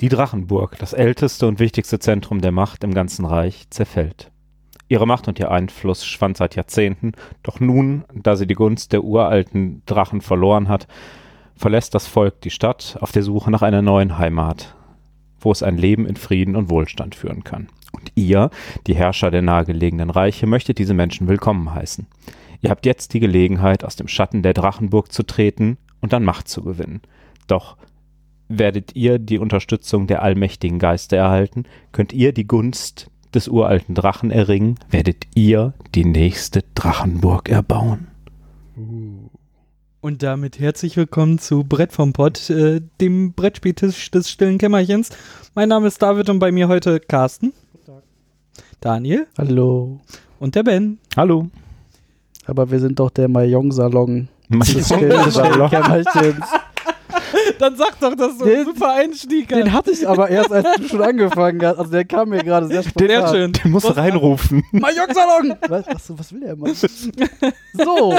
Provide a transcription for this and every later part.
Die Drachenburg, das älteste und wichtigste Zentrum der Macht im ganzen Reich, zerfällt. Ihre Macht und ihr Einfluss schwand seit Jahrzehnten, doch nun, da sie die Gunst der uralten Drachen verloren hat, verlässt das Volk die Stadt auf der Suche nach einer neuen Heimat, wo es ein Leben in Frieden und Wohlstand führen kann. Und ihr, die Herrscher der nahegelegenen Reiche, möchtet diese Menschen willkommen heißen. Ihr habt jetzt die Gelegenheit, aus dem Schatten der Drachenburg zu treten und an Macht zu gewinnen. Doch werdet ihr die Unterstützung der allmächtigen Geister erhalten, könnt ihr die Gunst des uralten Drachen erringen, werdet ihr die nächste Drachenburg erbauen. Und damit herzlich willkommen zu Brett vom Pott, äh, dem Brettspieltisch des stillen Kämmerchens. Mein Name ist David und bei mir heute Carsten. Daniel. Hallo. Und der Ben. Hallo. Aber wir sind doch der Mayong-Salon. des Salon. stillen Kämmerchens. Dann sag doch, das ist so ein Den- super Einstieg. Den hatte ich aber erst, als du schon angefangen hast. Also der kam mir gerade sehr spontan. Sehr schön. Den musst du Was- reinrufen. Mayong-Salon! Was, was, was will der immer? So.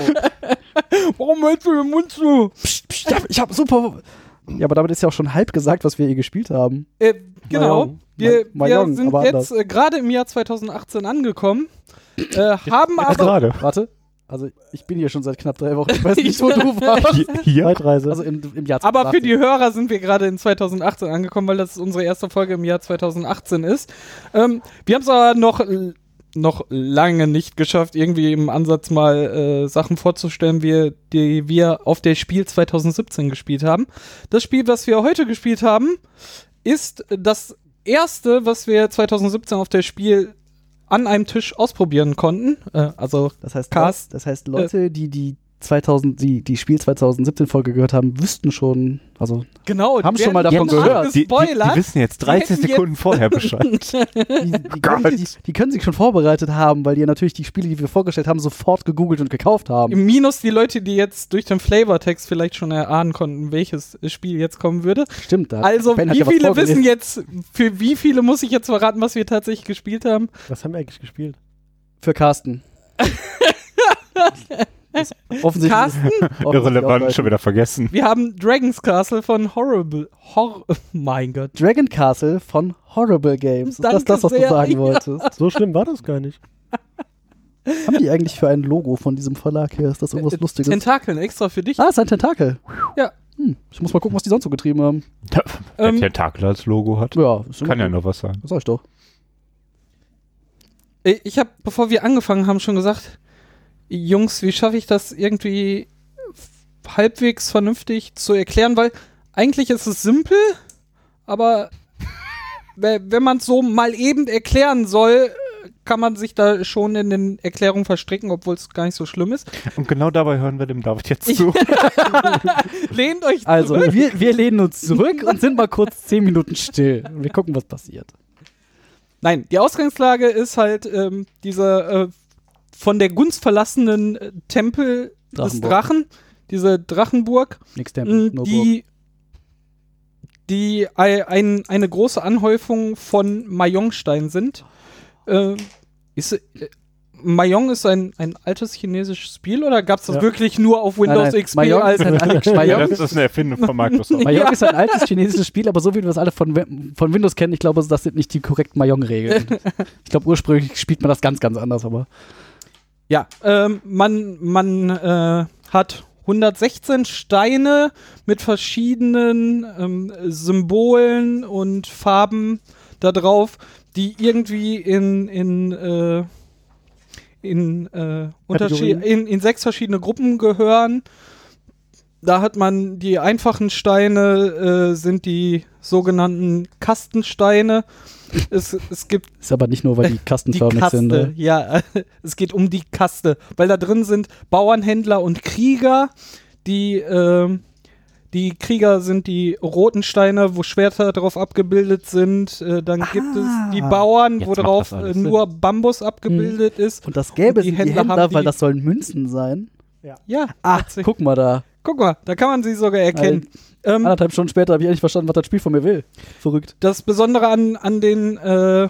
Warum hältst du den Mund zu? Psst, psst, ich, hab, ich hab super... Ja, aber damit ist ja auch schon halb gesagt, was wir hier gespielt haben. Äh, genau. Wir, Ma- wir Mayong, sind jetzt äh, gerade im Jahr 2018 angekommen, äh, haben aber Gerade. Warte. Also ich bin hier schon seit knapp drei Wochen. Ich weiß nicht, wo du warst. Hier, hier. Zeitreise. Also im, im Jahr Aber für 2018. die Hörer sind wir gerade in 2018 angekommen, weil das unsere erste Folge im Jahr 2018 ist. Ähm, wir haben es aber noch, noch lange nicht geschafft, irgendwie im Ansatz mal äh, Sachen vorzustellen, wie, die wir auf der Spiel 2017 gespielt haben. Das Spiel, was wir heute gespielt haben, ist das erste, was wir 2017 auf der Spiel an einem Tisch ausprobieren konnten. Äh, also Das heißt, Cast- das heißt, Leute, die die 2000, die, die Spiel 2017 Folge gehört haben, wüssten schon, also genau, Haben schon mal davon gehört. Die, die, die wissen jetzt 30 hätten Sekunden vorher Bescheid. die, die, können, die, die können sich schon vorbereitet haben, weil die natürlich die Spiele, die wir vorgestellt haben, sofort gegoogelt und gekauft haben. Minus die Leute, die jetzt durch den Flavortext vielleicht schon erahnen konnten, welches Spiel jetzt kommen würde. Stimmt, da. Also, Ben wie ja viele wissen jetzt, für wie viele muss ich jetzt verraten, was wir tatsächlich gespielt haben? Was haben wir eigentlich gespielt? Für Carsten. Offensichtlich. Carsten, Irrelevant, schon wieder vergessen. wir haben Dragon's Castle von Horrible. Hor mein Gott. Dragon Castle von Horrible Games. Ist das Danke das, was sehr, du sagen ja. wolltest? So schlimm war das gar nicht. Haben die eigentlich für ein Logo von diesem Verlag hier? Ist das irgendwas Äh, Lustiges? Tentakeln extra für dich. ah, ist ein Tentakel. Ja. Hm, ich muss mal gucken, was die sonst so getrieben haben. Wer Ähm, Tentakel als Logo hat, Ja, kann ja nur was sein. Das sag ich doch. Äh, Ich habe, bevor wir angefangen haben, schon gesagt, Jungs, wie schaffe ich das irgendwie halbwegs vernünftig zu erklären? Weil eigentlich ist es simpel, aber we- wenn man es so mal eben erklären soll, kann man sich da schon in den Erklärungen verstricken, obwohl es gar nicht so schlimm ist. Und genau dabei hören wir dem David jetzt zu. Lehnt euch Also, zurück. wir, wir lehnen uns zurück und sind mal kurz zehn Minuten still. Wir gucken, was passiert. Nein, die Ausgangslage ist halt ähm, dieser äh, von der Gunst verlassenen äh, Tempel des Drachenburg. Drachen, diese Drachenburg. Nix Tempel, nur Burg. die, die ei- ein, eine große Anhäufung von Mayongstein sind. Äh, ist, äh, Mayong ist ein, ein altes chinesisches Spiel oder gab es das Ja. wirklich nur auf Windows Nein, nein, XP Mayong als ist das ist eine Erfindung von Microsoft. Mayong Ja. ist ein altes chinesisches Spiel, aber so wie wir das alle von, von Windows kennen, ich glaube, das sind nicht die korrekten Mayong-Regeln. ich glaube, ursprünglich spielt man das ganz, ganz anders, aber Ja, ähm, man, man äh, hat 116 Steine mit verschiedenen ähm, Symbolen und Farben da drauf, die irgendwie in, in, äh, in, äh, Unterschied, in, in sechs verschiedene Gruppen gehören. Da hat man die einfachen Steine, äh, sind die sogenannten Kastensteine. Es, es gibt ist aber nicht nur, weil die die kastenförmig Kaste, sind. Ne? ja, es geht um die Kaste, weil da drin sind Bauernhändler und Krieger. Die, ähm, die Krieger sind die roten Steine, wo Schwerter drauf abgebildet sind. Äh, dann gibt es die Bauern, wo drauf äh, nur Bambus abgebildet ist. Und das Gelbe Und die Händler die Händler, haben weil die- das sollen Münzen sein. Ja, Ah, tatsächlich. guck mal da. guck mal, da kann man sie sogar erkennen. Ähm, Anderthalb Stunden später habe ich endlich verstanden, was das Spiel von mir will. Verrückt. Das Besondere an, an den äh,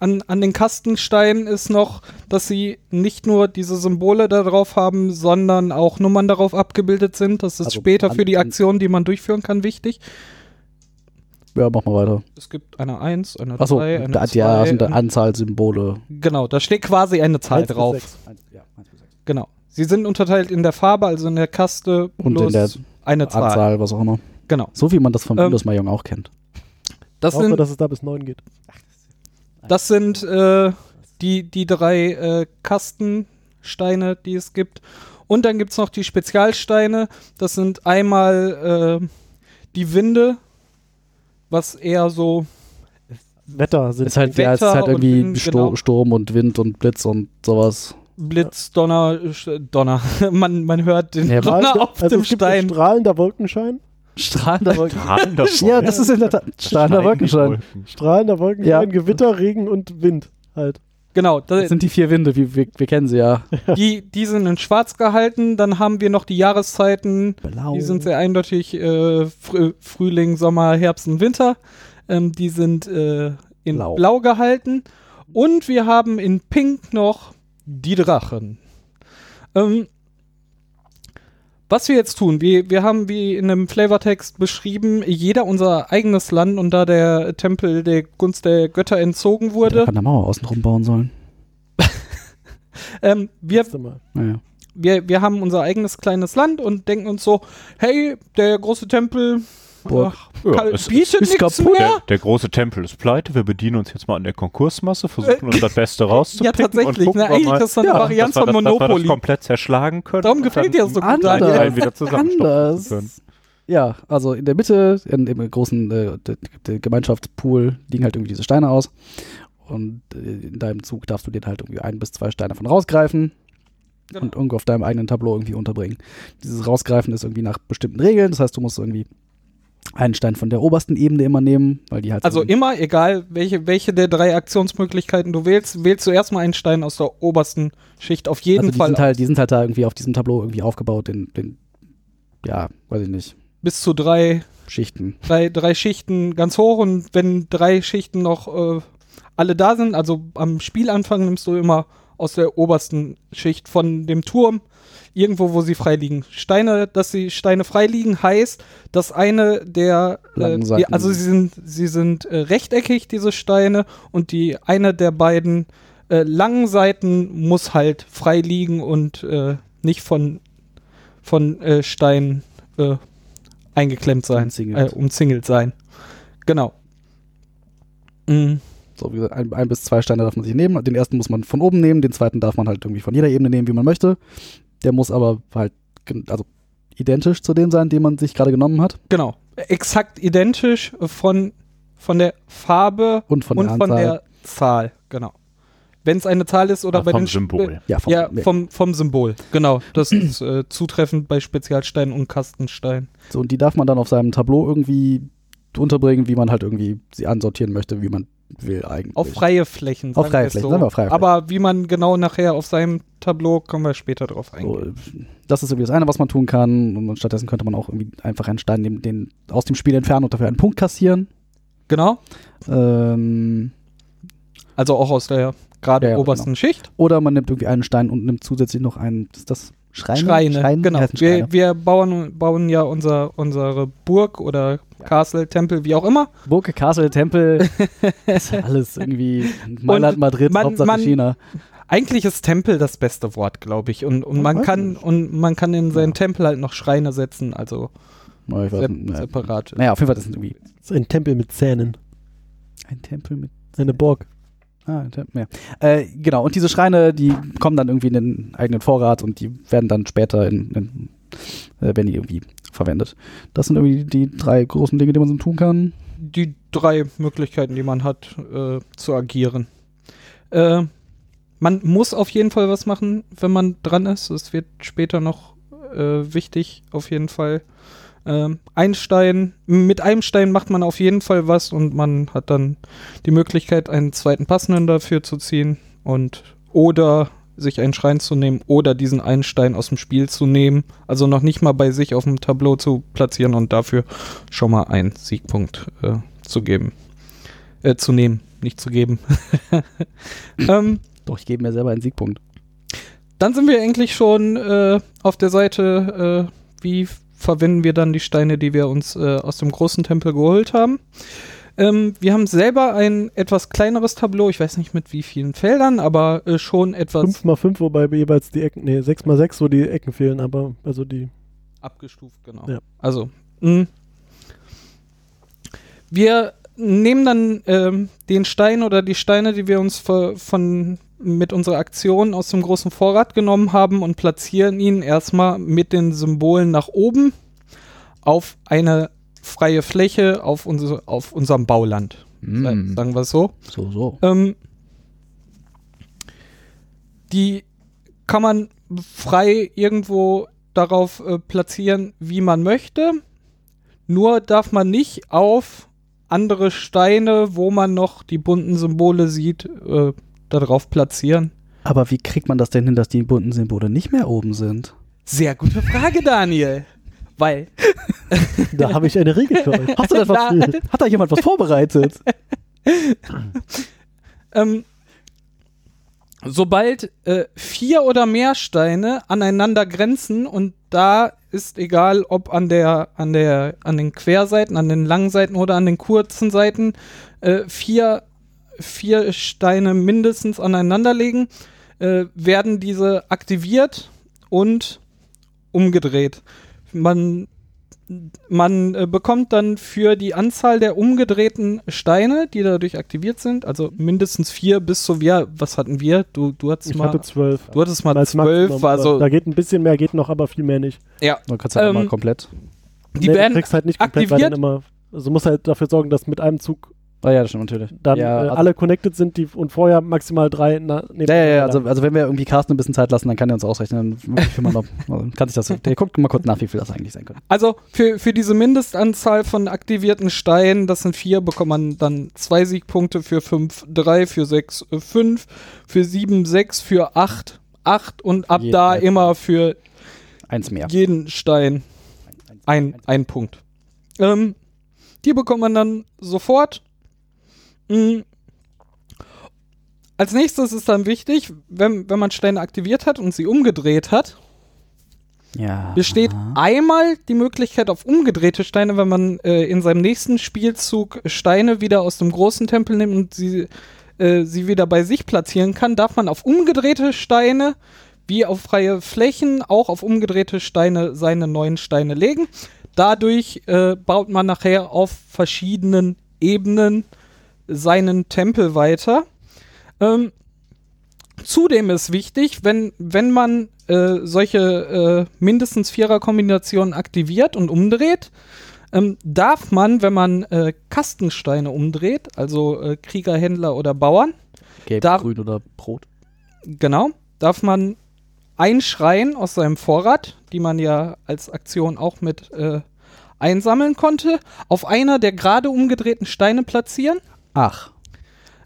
an, an den Kastensteinen ist noch, dass sie nicht nur diese Symbole da drauf haben, sondern auch Nummern darauf abgebildet sind. Das ist Also später an- für die Aktion, die man durchführen kann, wichtig. Ja, mach mal weiter. Es gibt eine 1, eine Achso, 3, eine da, 2. ja, sind eine- Anzahl Symbole. genau, da steht quasi eine Zahl Eins bis drauf. sechs. Genau. Sie sind unterteilt in der Farbe, also in der Kaste Und in der eine Zahl. Anzahl, was auch immer. Genau. So wie man das von Ähm, Windows Mahjong auch kennt. Das Außer, sind, dass es da bis neun geht. das sind äh, die, die drei äh, Kastensteine, die es gibt. Und dann gibt es noch die Spezialsteine. Das sind einmal äh, die Winde, was eher so Wetter sind. Ist halt, ja, es ist Wetter halt und irgendwie Wind, Sto genau. Sturm und Wind und Blitz und sowas. Blitz, Donner, Donner. man, man hört den Ja, Donner also auf dem es gibt Stein. strahlender Wolkenschein. Strahlender Wolken. Strahlender ja, das ist in der Tat strahlender Wolkenschein. Strahlender Wolkenschein, Ja. Gewitter, Regen und Wind halt. Genau, da, Das sind die vier Winde, wie, wir, wir kennen sie ja. die, die sind in schwarz gehalten. Dann haben wir noch die Jahreszeiten. Blau. Die sind sehr eindeutig äh, Frü Frühling, Sommer, Herbst und Winter. Ähm, die sind äh, in Blau. Blau. gehalten. Und wir haben in Pink noch die Drachen. Ähm, was wir jetzt tun, wir, wir haben wie in einem Flavortext beschrieben, jeder unser eigenes Land und da der Tempel der Gunst der Götter entzogen Der wurde, kann da Mauer außen rum bauen sollen. ähm, wir. Naja. wir, wir haben unser eigenes kleines Land und denken uns so, hey, der große Tempel Burg. ach, Ja, es bietet ist kaputt. mehr. Der, der große Tempel ist pleite, wir bedienen uns jetzt mal an der Konkursmasse, versuchen uns das Beste Ja, rauszupicken tatsächlich. und gucken Ne, eigentlich mal, ist das so eine Ja, Varianz von das, dass wir das Monopoly. komplett zerschlagen können. Darum gefällt dir das so gut, Anders. Wieder Anders. können. Ja, also in der Mitte, in, im großen äh, der, der Gemeinschaftspool, liegen halt irgendwie diese Steine aus. Und äh, in deinem Zug darfst du dir halt irgendwie ein bis zwei Steine von rausgreifen Genau. und irgendwo auf deinem eigenen Tableau irgendwie unterbringen. Dieses Rausgreifen ist irgendwie nach bestimmten Regeln. Das heißt, du musst irgendwie einen Stein von der obersten Ebene immer nehmen, weil die halt Also so immer, egal welche, welche der drei Aktionsmöglichkeiten du wählst, wählst du erstmal einen Stein aus der obersten Schicht auf jeden also die Fall. sind halt, die sind halt da irgendwie auf diesem Tableau irgendwie aufgebaut in den, ja, weiß ich nicht, bis zu drei, Schichten. drei, drei Schichten ganz hoch und wenn drei Schichten noch äh, alle da sind, also am Spielanfang nimmst du immer aus der obersten Schicht von dem Turm irgendwo, wo sie frei liegen. Steine, dass sie Steine frei liegen, heißt, dass eine der, äh, die, also sie sind, sie sind äh, rechteckig, diese Steine, und die eine der beiden äh, langen Seiten muss halt frei liegen und äh, nicht von, von äh, Steinen äh, eingeklemmt sein, Umzingelt. Umzingelt sein. Genau. Mhm. So, wie gesagt, ein, ein bis zwei Steine darf man sich nehmen. Den ersten muss man von oben nehmen, den zweiten darf man halt irgendwie von jeder Ebene nehmen, wie man möchte. Der muss aber halt, also identisch zu dem sein, den man sich gerade genommen hat. Genau. Exakt identisch von, von der Farbe Und von und der von der Zahl. Genau. Wenn es eine Zahl ist oder Ach, bei vom den Symbol. ja, vom, Ja, vom, vom Symbol. Genau. Das ist äh, zutreffend bei Spezialsteinen und Kastensteinen. So, und die darf man dann auf seinem Tableau irgendwie unterbringen, wie man halt irgendwie sie ansortieren möchte, wie man will eigentlich. Auf freie Flächen. Auf freie Flächen, so. sagen wir auf freie Flächen. Aber wie man genau nachher auf seinem Tableau, kommen wir später drauf so, eingehen. das ist irgendwie das eine, was man tun kann. Und stattdessen könnte man auch irgendwie einfach einen Stein nehmen, den aus dem Spiel entfernen und dafür einen Punkt kassieren. Genau. Ähm, Also auch aus der gerade Ja, obersten Schicht. oder man nimmt irgendwie einen Stein und nimmt zusätzlich noch einen, ist das Schreine? Schreine, genau. Die heißen Wir, Schreine. wir bauen, bauen ja unser, unsere Burg oder Castle, Tempel, wie auch immer. Burg, Castle, Tempel, ist alles irgendwie Mailand, Madrid, man- Hauptsache man- China. Eigentlich ist Tempel das beste Wort, glaube ich. Und, und Ja, man kann nicht. und man kann in seinen Tempel halt noch Schreine setzen, also Na, ich weiß, sep nicht. separat. naja, auf jeden Fall, das sind irgendwie Das ist ein Tempel mit Zähnen. ein Tempel mit Eine Burg. Ah, ja. Äh, genau, und diese Schreine, die kommen dann irgendwie in den eigenen Vorrat und die werden dann später in, in äh, werden die irgendwie verwendet. Das sind irgendwie die drei großen Dinge, die man so tun kann. Die drei Möglichkeiten, die man hat, äh, zu agieren. Äh, man muss auf jeden Fall was machen, wenn man dran ist. Es wird später noch äh, wichtig, auf jeden Fall. Ähm, ein Stein, mit einem Stein macht man auf jeden Fall was und man hat dann die Möglichkeit, einen zweiten passenden dafür zu ziehen und oder sich einen Schrein zu nehmen oder diesen einen Stein aus dem Spiel zu nehmen. Also noch nicht mal bei sich auf dem Tableau zu platzieren und dafür schon mal einen Siegpunkt äh, zu geben. Äh, zu nehmen, nicht zu geben. ähm, Doch, ich gebe mir selber einen Siegpunkt. dann sind wir eigentlich schon äh, auf der Seite, äh, wie verwenden wir dann die Steine, die wir uns äh, aus dem großen Tempel geholt haben. Ähm, wir haben selber ein etwas kleineres Tableau, ich weiß nicht mit wie vielen Feldern, aber äh, schon etwas 5 mal 5, wobei jeweils die Ecken, nee, 6 mal 6, wo die Ecken fehlen, aber also die. abgestuft, genau. Ja. Also, mh. wir nehmen dann ähm, den Stein oder die Steine, die wir uns von mit unserer Aktion aus dem großen Vorrat genommen haben und platzieren ihn erstmal mit den Symbolen nach oben auf eine freie Fläche auf, unsere, auf unserem Bauland. Mm. Sagen wir es so. So, so. Ähm, die kann man frei irgendwo darauf äh, platzieren, wie man möchte. Nur darf man nicht auf andere Steine, wo man noch die bunten Symbole sieht, äh, darauf platzieren. Aber wie kriegt man das denn hin, dass die bunten Symbole nicht mehr oben sind? Sehr gute Frage, Daniel. Weil Da habe ich eine Regel für euch. Hast du das was, hat da jemand was vorbereitet? ähm, sobald äh, vier oder mehr Steine aneinander grenzen und da ist egal, ob an der an der an den Querseiten, an den langen Seiten oder an den kurzen Seiten äh, vier vier Steine mindestens aneinander legen, äh, werden diese aktiviert und umgedreht. Man man äh, bekommt dann für die Anzahl der umgedrehten Steine, die dadurch aktiviert sind, also mindestens vier bis zu wir, was hatten wir? Du, du hattest Ich mal, hatte 12. du hattest mal Als zwölf, Maximum, also aber Da geht ein bisschen mehr, geht noch, aber viel mehr nicht. ja, Man kann es halt Ähm, immer komplett. die Nee, du werden kriegst halt nicht komplett, weil aktiviert. dann immer. Also du musst halt dafür sorgen, dass mit einem Zug Ah ja, das stimmt natürlich. dann ja, äh, also- alle connected sind die und vorher maximal drei. Na, Ja, ja, ja, also, also wenn wir irgendwie Carsten ein bisschen Zeit lassen, dann kann er uns ausrechnen, noch, also kann sich das, der guckt mal kurz nach, wie viel das eigentlich sein könnte. Also für, für diese Mindestanzahl von aktivierten Steinen, das sind vier, bekommt man dann zwei Siegpunkte, für fünf drei, für sechs äh, fünf, für sieben sechs, für acht acht und ab Jeden da Alter. immer für Eins mehr. jeden Stein ein, ein Punkt. Ähm, die bekommt man dann sofort. Mm. Als nächstes ist dann wichtig, wenn, wenn man Steine aktiviert hat und sie umgedreht hat, Ja. besteht einmal die Möglichkeit auf umgedrehte Steine, wenn man äh, in seinem nächsten Spielzug Steine wieder aus dem großen Tempel nimmt und sie, äh, sie wieder bei sich platzieren kann, darf man auf umgedrehte Steine wie auf freie Flächen auch auf umgedrehte Steine seine neuen Steine legen. Dadurch äh, baut man nachher auf verschiedenen Ebenen seinen Tempel weiter. Ähm, Zudem ist wichtig, wenn, wenn man äh, solche äh, mindestens Vierer-Kombinationen aktiviert und umdreht, ähm, darf man, wenn man äh, Kastensteine umdreht, also äh, Krieger, Händler oder Bauern, Gelb, da- grün oder rot. genau, darf man ein Schrein aus seinem Vorrat, die man ja als Aktion auch mit äh, einsammeln konnte, auf einer der gerade umgedrehten Steine platzieren. Ach.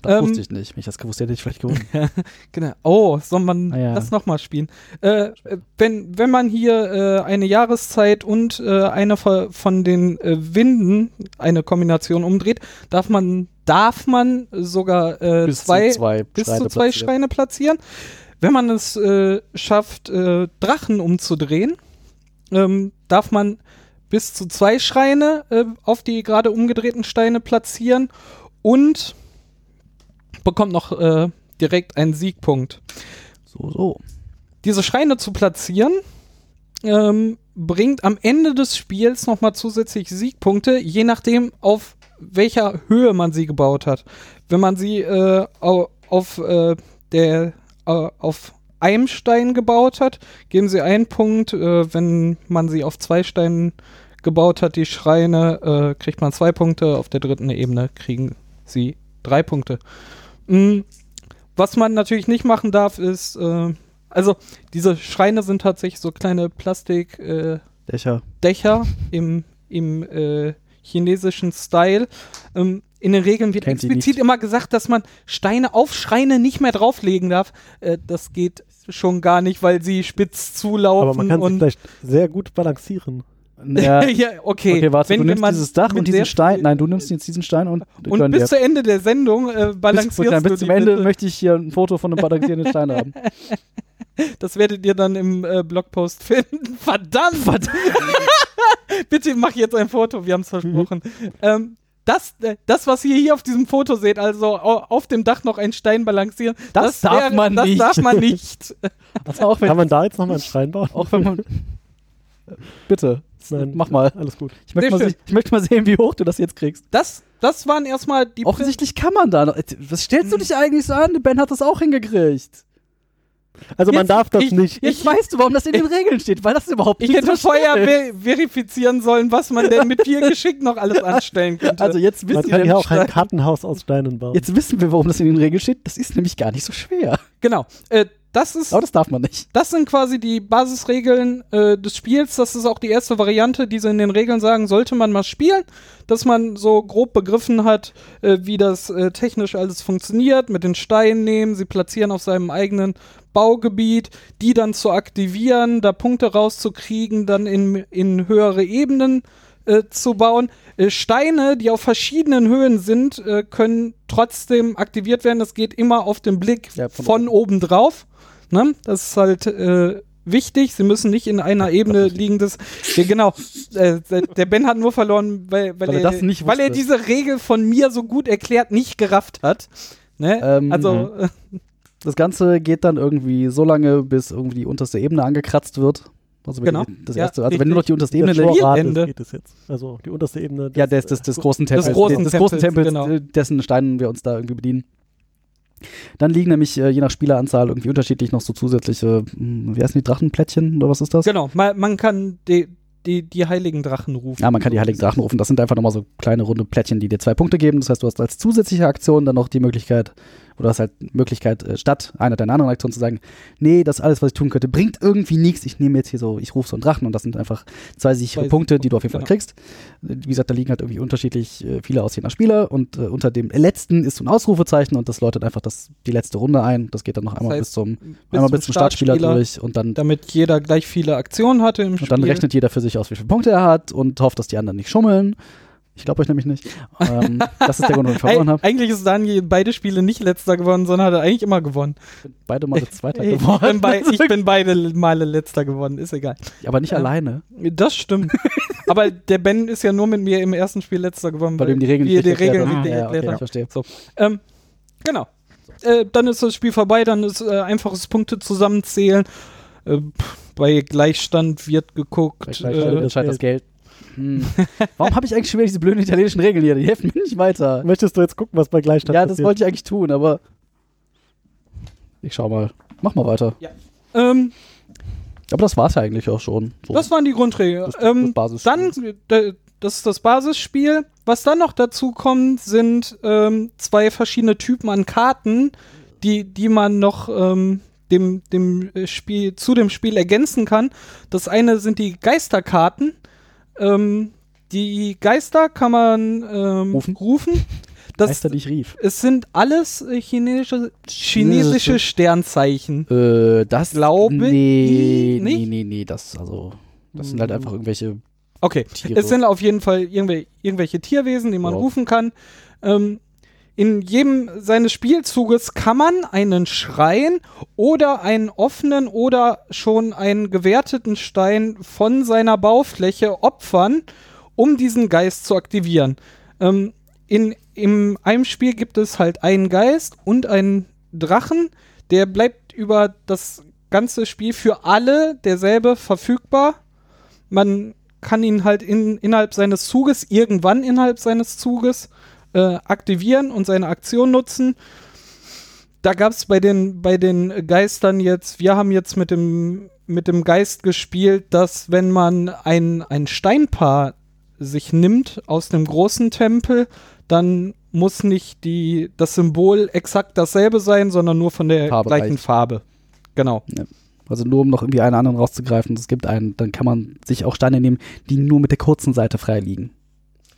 Das Ähm, wusste ich nicht. Wenn ich das gewusst hätte, hätte ich vielleicht gewonnen. Genau. Oh, soll man Ah, ja. das nochmal spielen? Äh, wenn, wenn man hier äh, eine Jahreszeit und äh, eine von, den äh, Winden, eine Kombination umdreht, darf man, darf man sogar äh, Bis zwei, zu zwei bis Schreine zu zwei platzieren. Schreine platzieren. Wenn man es äh, schafft, Drachen umzudrehen, ähm, darf man bis zu zwei Schreine auf die gerade umgedrehten Steine platzieren und bekommt noch äh, direkt einen Siegpunkt. So, so. Diese Schreine zu platzieren ähm, bringt am Ende des Spiels nochmal zusätzlich Siegpunkte, je nachdem, auf welcher Höhe man sie gebaut hat. Wenn man sie äh, au- auf, äh, der, auf einem Stein gebaut hat, geben sie einen Punkt. Äh, wenn man sie auf zwei Steinen gebaut hat, die Schreine, äh, kriegt man zwei Punkte. Auf der dritten Ebene kriegen sie drei Punkte. Mm, was man natürlich nicht machen darf, ist, äh, also diese Schreine sind tatsächlich so kleine Plastikdächer äh, Dächer. Dächer im, im äh, chinesischen Style. Ähm, in den Regeln wird Kennt explizit immer gesagt, dass man Steine auf Schreine nicht mehr drauflegen darf. Äh, das geht schon gar nicht, weil sie spitz zulaufen. Aber man kann sie vielleicht sehr gut balancieren. Ja, ja, okay. okay, warte, Wenn- du nimmst dieses Dach und diesen Stein. Nein, du nimmst jetzt diesen Stein und, Und bis dir. zu Ende der Sendung äh, bis, balancierst nein, du bis zum die Ende bitte. möchte ich hier ein Foto von einem balancierenden Stein haben. Das werdet ihr dann im äh, Blogpost finden. Verdammt! Bitte mach jetzt ein Foto, wir haben es versprochen. Ähm, das, äh, das, was ihr hier auf diesem Foto seht, also au- auf dem Dach noch ein Stein balancieren, Das darf man das nicht. darf man nicht. Also auch wenn, Kann man da jetzt nochmal einen Schrein bauen? auch wenn man. Bitte, Nein. mach mal. Alles gut. Ich möchte, mal, ich möchte mal sehen, wie hoch du das jetzt kriegst. Das, das waren erstmal die Offensichtlich kann man da noch. Was stellst du dich eigentlich so an? Ben hat das auch hingekriegt. Also man Jetzt- darf das ich- nicht. Jetzt weißt du, warum das in den Regeln steht, weil das überhaupt Ich nicht hätte so vorher ver verifizieren sollen, was man denn mit viel Geschick noch alles anstellen könnte. Also jetzt Man wissen, kann wir, hier auch ein Stein- Kartenhaus aus Steinen bauen. jetzt wissen wir, warum das in den Regeln steht. Das ist nämlich gar nicht so schwer. genau. Äh, das ist Aber das darf man nicht. Das sind quasi die Basisregeln äh, des Spiels. Das ist auch die erste Variante, die sie in den Regeln sagen, sollte man mal spielen, dass man so grob begriffen hat, äh, wie das äh, technisch alles funktioniert, mit den Steinen nehmen, sie platzieren auf seinem eigenen Baugebiet, die dann zu aktivieren, da Punkte rauszukriegen, dann in, in höhere Ebenen äh, zu bauen. Äh, Steine, die auf verschiedenen Höhen sind, äh, können trotzdem aktiviert werden. Das geht immer auf den Blick Ja, von von oben drauf. Ne? Das ist halt äh, wichtig. Sie müssen nicht in einer Ebene liegen. Das, ja, genau. Äh, der Ben hat nur verloren, weil, weil, Weil er er, das nicht weil er diese Regel von mir so gut erklärt nicht gerafft hat. Ne? Ähm, also, äh, Das Ganze geht dann irgendwie so lange, bis irgendwie die unterste Ebene angekratzt wird. Also wenn Genau. Das Ja, erste, also wenn nur noch die unterste Ebene der geht es jetzt. Also die unterste Ebene. Ja, des, des, des, des äh, großen Tempels. großen des großen Tempels, Tempels, genau. äh, dessen Steinen wir uns da irgendwie bedienen. Dann liegen nämlich äh, je nach Spieleranzahl irgendwie unterschiedlich noch so zusätzliche, hm, wie heißen die Drachenplättchen oder was ist das? genau. Man, man kann die, die, die heiligen Drachen rufen. Ja, man kann die Heiligen Drachen rufen. Das sind einfach nochmal so kleine runde Plättchen, die dir zwei Punkte geben. Das heißt, du hast als zusätzliche Aktion dann noch die Möglichkeit, oder hast halt Möglichkeit, äh, statt einer deiner anderen Aktionen zu sagen, nee, das alles, was ich tun könnte, bringt irgendwie nichts. Ich nehme jetzt hier so, ich rufe so einen Drachen und das sind einfach zwei sichere Punkte, die du auf jeden Fall genau. kriegst. Äh, Wie gesagt, da liegen halt irgendwie unterschiedlich äh, viele aus je nach Spieler und äh, unter dem letzten ist so ein Ausrufezeichen und das läutet einfach das, die letzte Runde ein. Das geht dann noch einmal heißt, bis zum, Bis einmal bis zum Startspieler, Startspieler, durch und dann Damit jeder gleich viele Aktionen hatte im Spiel. und dann rechnet jeder für sich aus, wie viele Punkte er hat und hofft, dass die anderen nicht schummeln. Ich glaube euch nämlich nicht. Ähm, das ist der Grund, warum ich verloren habe. eigentlich ist Daniel beide Spiele nicht letzter geworden, sondern hat er eigentlich immer gewonnen. Beide Male Zweiter Ich geworden. bin, bei, ich bin beide Male letzter geworden, ist egal. Aber nicht Ja. alleine. Das stimmt. Aber der Ben ist ja nur mit mir im ersten Spiel letzter geworden, Weil du ihm die Regeln nicht die erklärt Regeln Ah, ja, okay, ich verstehe. Ähm, genau. Äh, dann ist das Spiel vorbei, dann ist äh, einfaches Punkte zusammenzählen. Äh, bei Gleichstand wird geguckt. Gleich, Gleich- äh, gleich, das Geld. Hm. Warum habe ich eigentlich schon wieder diese blöden italienischen Regeln hier? Die helfen mir nicht weiter. Möchtest du jetzt gucken, was bei Gleichstand Ja, das passiert? wollte ich eigentlich tun, aber ich schau mal. Mach mal weiter. ähm, Aber das war's ja eigentlich auch schon. So. das waren die Grundregeln. Das- das ähm, Basisspiel. dann, das ist das Basisspiel. Was dann noch dazu kommt, sind ähm, zwei verschiedene Typen an Karten, die, die man noch ähm, dem, dem äh, Spiel, zu dem Spiel ergänzen kann. Das eine sind die Geisterkarten. Ähm, die Geister kann man ähm, Rufen? rufen. Das, Meister, die ich rief. es sind alles äh, chinesische, chinesische Sternzeichen. Äh, das Glaube nee, ich nee, nicht. nee, nee, das also das sind halt einfach irgendwelche Okay, Tiere. es sind auf jeden Fall irgendwel irgendwelche Tierwesen, die man Ja. rufen kann. Ähm, in jedem seines Spielzuges kann man einen Schrein oder einen offenen oder schon einen gewerteten Stein von seiner Baufläche opfern, um diesen Geist zu aktivieren. Ähm, in in einem Spiel gibt es halt einen Geist und einen Drachen, der bleibt über das ganze Spiel für alle derselbe verfügbar. Man kann ihn halt in, innerhalb seines Zuges, irgendwann innerhalb seines Zuges, äh, aktivieren und seine Aktion nutzen. Da gab es bei den, bei den Geistern jetzt, wir haben jetzt mit dem, mit dem Geist gespielt, dass wenn man ein, ein Steinpaar sich nimmt aus dem großen Tempel, dann muss nicht die, das Symbol exakt dasselbe sein, sondern nur von der Farbe gleichen reicht. Farbe. Genau. Also nur um noch irgendwie einen anderen rauszugreifen, es gibt einen, dann kann man sich auch Steine nehmen, die nur mit der kurzen Seite frei liegen.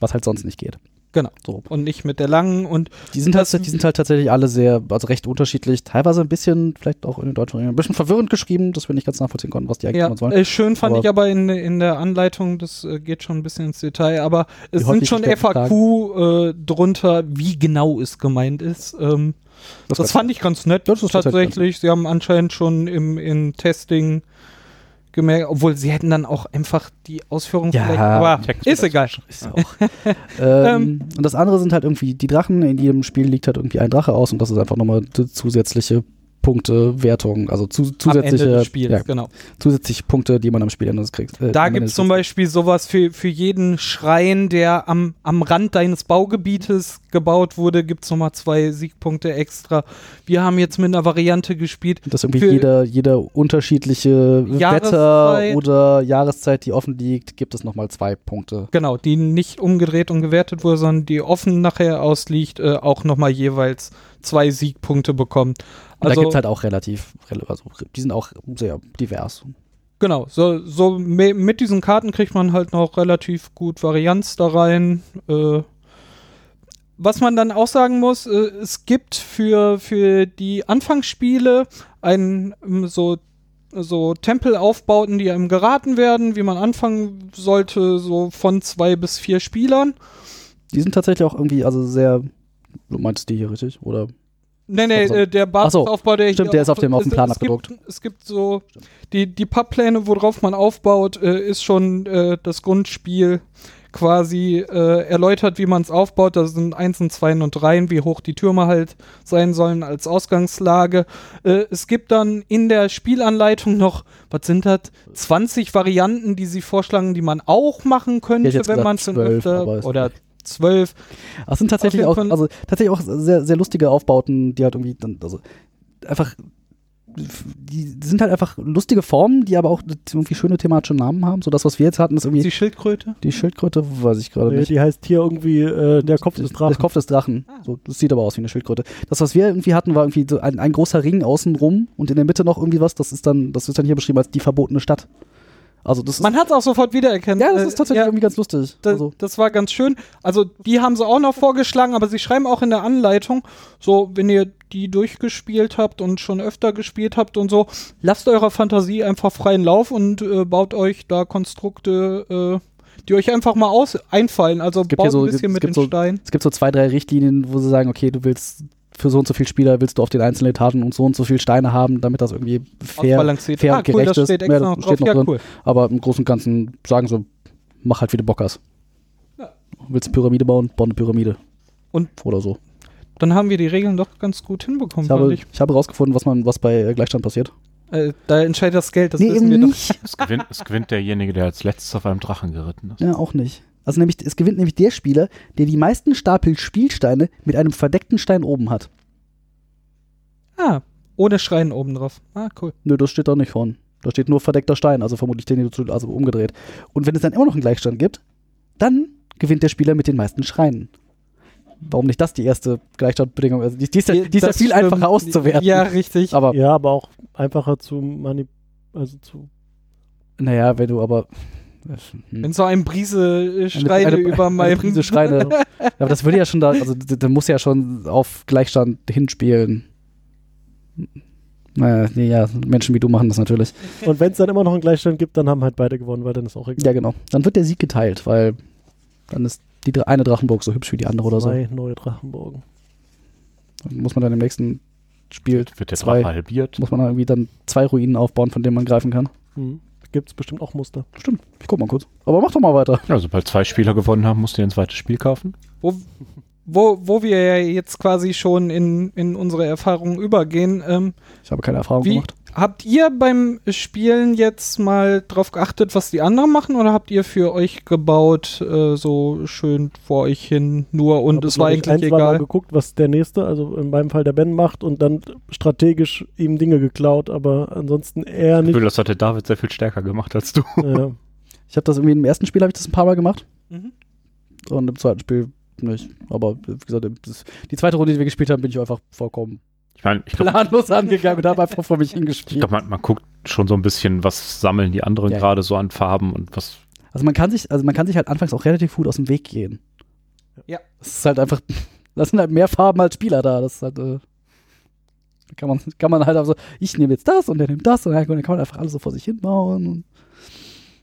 Was halt sonst nicht geht. Genau. So. Und nicht mit der langen und Die sind, Das- halt, die sind halt tatsächlich alle sehr, also recht unterschiedlich, teilweise ein bisschen, vielleicht auch in den deutschen ein bisschen verwirrend geschrieben, dass wir nicht ganz nachvollziehen konnten, was die eigentlich Ja, uns wollen. äh, schön fand Aber- ich aber in, in der Anleitung, das äh, geht schon ein bisschen ins Detail, aber es sind schon FAQ äh, drunter, wie genau es gemeint ist. Ähm, das ganz fand ich ganz nett, Das ist tatsächlich tatsächlich. Sie haben anscheinend schon im, im Testing gemerkt, obwohl sie hätten dann auch einfach die Ausführung Ja, vielleicht, aber ist egal. Ist auch. ähm, und das andere sind halt irgendwie die Drachen. In jedem Spiel liegt halt irgendwie ein Drache aus und das ist einfach nochmal zusätzliche Punkte, Wertung, also zu, zusätzliche, Spiels, ja, genau. zusätzliche Punkte, die man am Spielende kriegt. äh, Da gibt es zum Beispiel sowas für, für jeden Schrein, der am, am Rand deines Baugebietes gebaut wurde, gibt es nochmal zwei Siegpunkte extra. Wir haben jetzt mit einer Variante gespielt. Dass irgendwie Für- jeder, jeder unterschiedliche Wetter oder Jahreszeit, die offen liegt, gibt es nochmal zwei Punkte. Genau, die nicht umgedreht und gewertet wurde, sondern die offen nachher ausliegt, äh, auch nochmal jeweils zwei Siegpunkte bekommt. Und da Also, gibt es halt auch relativ, also die sind auch sehr divers. genau, so, so mit diesen Karten kriegt man halt noch relativ gut Varianz da rein. Äh, was man dann auch sagen muss, äh, es gibt für, für die Anfangsspiele ein ähm, so so Tempelaufbauten, die einem geraten werden, wie man anfangen sollte, so von zwei bis vier Spielern. Die sind tatsächlich auch irgendwie, also sehr, du meintest die hier richtig? Oder? Nee, nee, Also- äh, der Ach so, Basisaufbau, der stimmt, hier der ist auf dem- auf dem es- Plan es abgedruckt. Gibt, es gibt so, die, die Papppläne, worauf man aufbaut, äh, ist schon äh, das Grundspiel quasi äh, erläutert, wie man es aufbaut. Da sind Einsen, Zweien und Dreien, wie hoch die Türme halt sein sollen als Ausgangslage. Äh, es gibt dann in der Spielanleitung noch, was sind das, 20 Varianten, die sie vorschlagen, die man auch machen könnte, wenn man schon 12, aber öfter, oder 12. Ach, es sind tatsächlich auch, also tatsächlich auch sehr, sehr lustige Aufbauten, die halt irgendwie dann, also einfach, die, die sind halt einfach lustige Formen, die aber auch irgendwie schöne thematische Namen haben. So das, was wir jetzt hatten, ist irgendwie Die Schildkröte? die Schildkröte, weiß ich gerade Nee, nicht. die heißt hier irgendwie äh, der Kopf des Drachen. Der Kopf des Drachen. Ah. So, das sieht aber aus wie eine Schildkröte. Das, was wir irgendwie hatten, war irgendwie so ein, ein großer Ring außenrum und in der Mitte noch irgendwie was. Das ist dann, das ist dann hier beschrieben als die verbotene Stadt. Also das Man hat es auch sofort wiedererkannt. ja, das Äh, ist tatsächlich ja, irgendwie ganz lustig. das, also, das war ganz schön. Also die haben sie auch noch vorgeschlagen, aber sie schreiben auch in der Anleitung, so wenn ihr die durchgespielt habt und schon öfter gespielt habt und so, lasst eurer Fantasie einfach freien Lauf und äh, baut euch da Konstrukte, äh, die euch einfach mal aus einfallen. Also gibt baut so- ein bisschen es mit gibt den so- Steinen. es gibt so zwei, drei Richtlinien, wo sie sagen, okay, du willst für so und so viele Spieler willst du auf den einzelnen Etagen und so und so viele Steine haben, damit das irgendwie fair, fair ah, und cool, gerecht das ist. steht Ja, noch steht drauf. noch Ja, drin. cool. Aber im Großen und Ganzen sagen sie, mach halt wie du Bock hast. Ja. Willst eine Pyramide bauen, bau eine Pyramide. Und- Oder so. Dann haben wir die Regeln doch ganz gut hinbekommen, Ich habe, ich. ich habe rausgefunden, was man, was bei Gleichstand passiert. Äh, da entscheidet das Geld, das nee, wissen eben wir doch. nicht. Es gewinnt, es gewinnt derjenige, der als letztes auf einem Drachen geritten ist. Ja, auch nicht. Also nämlich, es gewinnt nämlich der Spieler, der die meisten Stapel Spielsteine mit einem verdeckten Stein oben hat. Ah, ohne Schreien oben drauf. Ah, cool. Nö, das steht da nicht vorne. Da steht nur verdeckter Stein, also vermutlich den, du- also umgedreht. Und wenn es dann immer noch einen Gleichstand gibt, dann gewinnt der Spieler mit den meisten Schreien. Warum nicht das die erste Gleichstandbedingung? Also die, die ist ja, die ist ja viel stimmt. einfacher auszuwerten. Ja, richtig. Aber, Ja, aber auch einfacher zu manip also zu naja, wenn du aber. Hm. Wenn so ein Brise äh, Eine- Schreine eine- über eine meinem Prise Schreine. aber das würde ja schon da, also da muss ja schon auf Gleichstand hinspielen. Naja, nee, ja, Menschen wie du machen das natürlich. Und wenn es dann immer noch einen Gleichstand gibt, dann haben halt beide gewonnen, weil dann ist auch egal. Ja, genau. Dann wird der Sieg geteilt, weil dann ist die eine Drachenburg so hübsch wie die andere oder so. Zwei neue Drachenburgen. Dann muss man dann im nächsten Spiel Wird der zwei, halbiert? muss man dann irgendwie dann zwei Ruinen aufbauen, von denen man greifen kann. Mhm. Gibt es bestimmt auch Muster. Stimmt. Ich guck mal kurz. Aber mach doch mal weiter. Ja, sobald zwei Spieler gewonnen haben, musst du dir ein zweites Spiel kaufen. Wo, wo, wo wir ja jetzt quasi schon in, in unsere Erfahrungen übergehen. Ähm, Ich habe keine Erfahrung wie, gemacht. Habt ihr beim Spielen jetzt mal drauf geachtet, was die anderen machen, oder habt ihr für euch gebaut, äh, so schön vor euch hin nur und es war ich, eigentlich ein, zwei Mal egal? geguckt, was der nächste, also in meinem Fall der Ben macht und dann strategisch ihm Dinge geklaut, aber ansonsten eher Ich nicht. will, das hat der David sehr viel stärker gemacht als du. Ja. Ich habe das irgendwie im ersten Spiel habe ich das ein paar Mal gemacht Mhm. und im zweiten Spiel nicht. Aber wie gesagt, das, die zweite Runde, die wir gespielt haben, bin ich einfach vollkommen Ich meine, ich glaube, planlos angegangen und habe einfach vor mich ich hingespielt. glaub, man, man guckt schon so ein bisschen, was sammeln die anderen Ja, ja. gerade so an Farben und was. Also man kann sich, also man kann sich halt anfangs auch relativ gut aus dem Weg gehen. Ja. Das ist halt einfach, da sind halt mehr Farben als Spieler da. Das ist halt, äh, da kann man, kann man halt also, ich nehme jetzt das und der nimmt das und dann kann man einfach alles so vor sich hin bauen. Und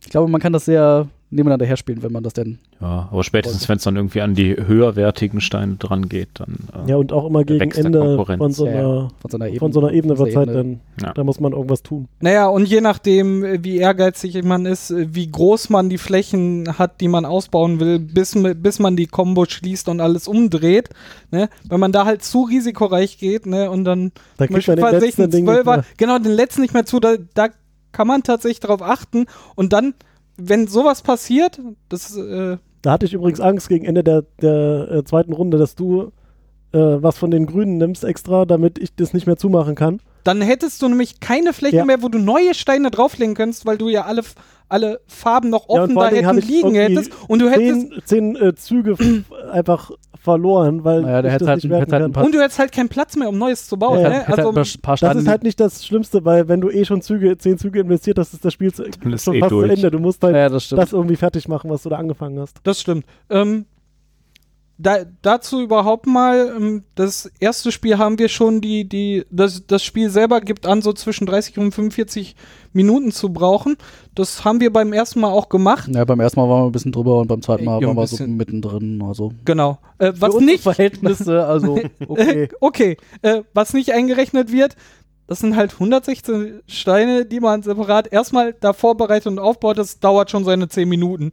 ich glaube, man kann das sehr, nebeneinander herspielen, wenn man das denn. Ja, aber spätestens, wenn es dann irgendwie an die höherwertigen Steine dran geht, dann. äh, Ja, und auch immer gegen Ende Konkurrenz. von so einer, ja, von so einer Ebene. von so einer Ebene von wird Zeit, dann Ja. da muss man irgendwas tun. Naja, und je nachdem, äh, wie ehrgeizig man ist, äh, wie groß man die Flächen hat, die man ausbauen will, bis, bis man die Combo schließt und alles umdreht, ne? Wenn man da halt zu risikoreich geht, ne, und dann Da zum kriegt man den Beispiel letzten Zwölfer, mehr. genau, den letzten nicht mehr zu, da, da kann man tatsächlich drauf achten und dann, wenn sowas passiert, das, äh, Da hatte ich übrigens Angst gegen Ende der, der äh, zweiten Runde, dass du äh, was von den Grünen nimmst extra, damit ich das nicht mehr zumachen kann. Dann hättest du nämlich keine Fläche Ja. mehr, wo du neue Steine drauflegen kannst, weil du ja alle, alle Farben noch Ja, offen vor da hätten liegen hättest und du hättest Zehn, zehn äh, Züge einfach verloren, weil Naja, der ich hätte halt- hätte halt Und du hättest halt keinen Platz mehr, um Neues zu bauen. Ja, ne? Hätte halt Also, ein paar Das ist halt nicht das Schlimmste, weil wenn du eh schon Züge, zehn Züge investiert hast, ist das Spiel zu, schon eh fast zu durch. Ende. Du musst halt ja, das das irgendwie fertig machen, was du da angefangen hast. das stimmt. Ähm, da, dazu überhaupt mal, ähm, das erste Spiel haben wir schon, die, die, das, das Spiel selber gibt an, so zwischen 30 und 45 Minuten zu brauchen. Das haben wir beim ersten Mal auch gemacht. ja, beim ersten Mal waren wir ein bisschen drüber und beim zweiten Mal Ja, waren wir so mittendrin. Also Genau. Äh, was nicht, Verhältnisse, also okay. okay, äh, was nicht eingerechnet wird, das sind halt 116 Steine, die man separat erstmal da vorbereitet und aufbaut. Das dauert schon seine 10 Minuten.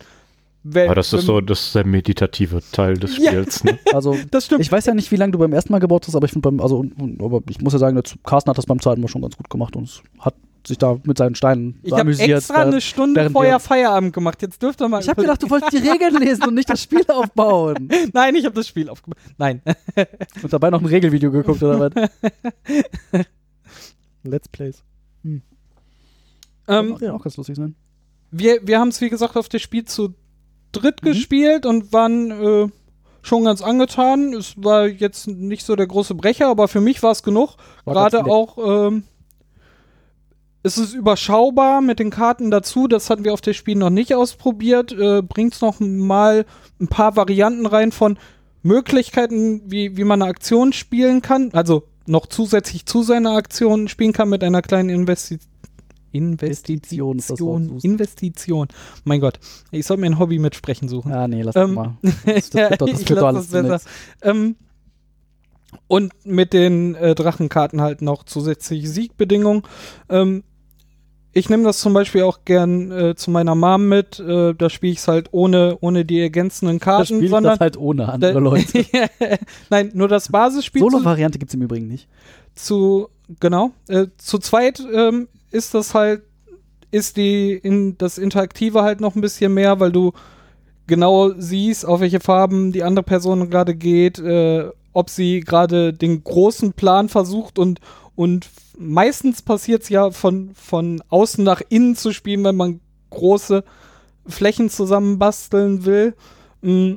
Wenn- Aber das ist so, das ist der meditative Teil des Ja. Spiels. Ne? Also Das stimmt. ich weiß ja nicht, wie lange du beim ersten Mal gebaut hast, aber ich finde beim, also aber ich muss ja sagen, Carsten hat das beim zweiten Mal schon ganz gut gemacht und es hat sich da mit seinen Steinen Ich so habe amüsiert. extra eine Stunde vorher Feierabend gemacht. Jetzt dürft ihr mal. ich habe gedacht, du wolltest die Regeln lesen und nicht das Spiel aufbauen. Nein, ich habe das Spiel aufgemacht. Nein. Und dabei noch ein Regelvideo geguckt oder was? Let's Plays. ähm, Mag ja auch ganz lustig sein. wir wir haben es, wie gesagt, auf das Spiel zu dritt Mhm. gespielt und waren äh, schon ganz angetan. Es war jetzt nicht so der große Brecher, aber für mich war es genug. Gerade auch, ähm, es ist überschaubar mit den Karten dazu. Das hatten wir auf das Spiel noch nicht ausprobiert. Äh, Bringt es noch mal ein paar Varianten rein von Möglichkeiten, wie, wie man eine Aktion spielen kann. Also noch zusätzlich zu seiner Aktion spielen kann mit einer kleinen Investi Investition Investition. Investition. Mein Gott, ich soll mir ein Hobby mit Sprechen suchen. Ja, nee, lass Ähm, mal. Das, wird doch- das wird alles das besser. Ähm, und mit den äh, Drachenkarten halt noch zusätzliche Siegbedingungen. Ähm, ich nehme das zum Beispiel auch gern äh, zu meiner Mom mit. Äh, da spiele ich es halt ohne, ohne die ergänzenden Da Karten, spiele ich das halt ohne andere da- Leute. Nein, nur das Basisspiel Solo-Variante gibt es im Übrigen nicht. zu genau. Äh, zu zweit ähm, ist das halt, ist die in das Interaktive halt noch ein bisschen mehr, weil du genau siehst, auf welche Farben die andere Person gerade geht, äh, ob sie gerade den großen Plan versucht und, und meistens passiert es ja von, von außen nach innen zu spielen, wenn man große Flächen zusammenbasteln will. Mm,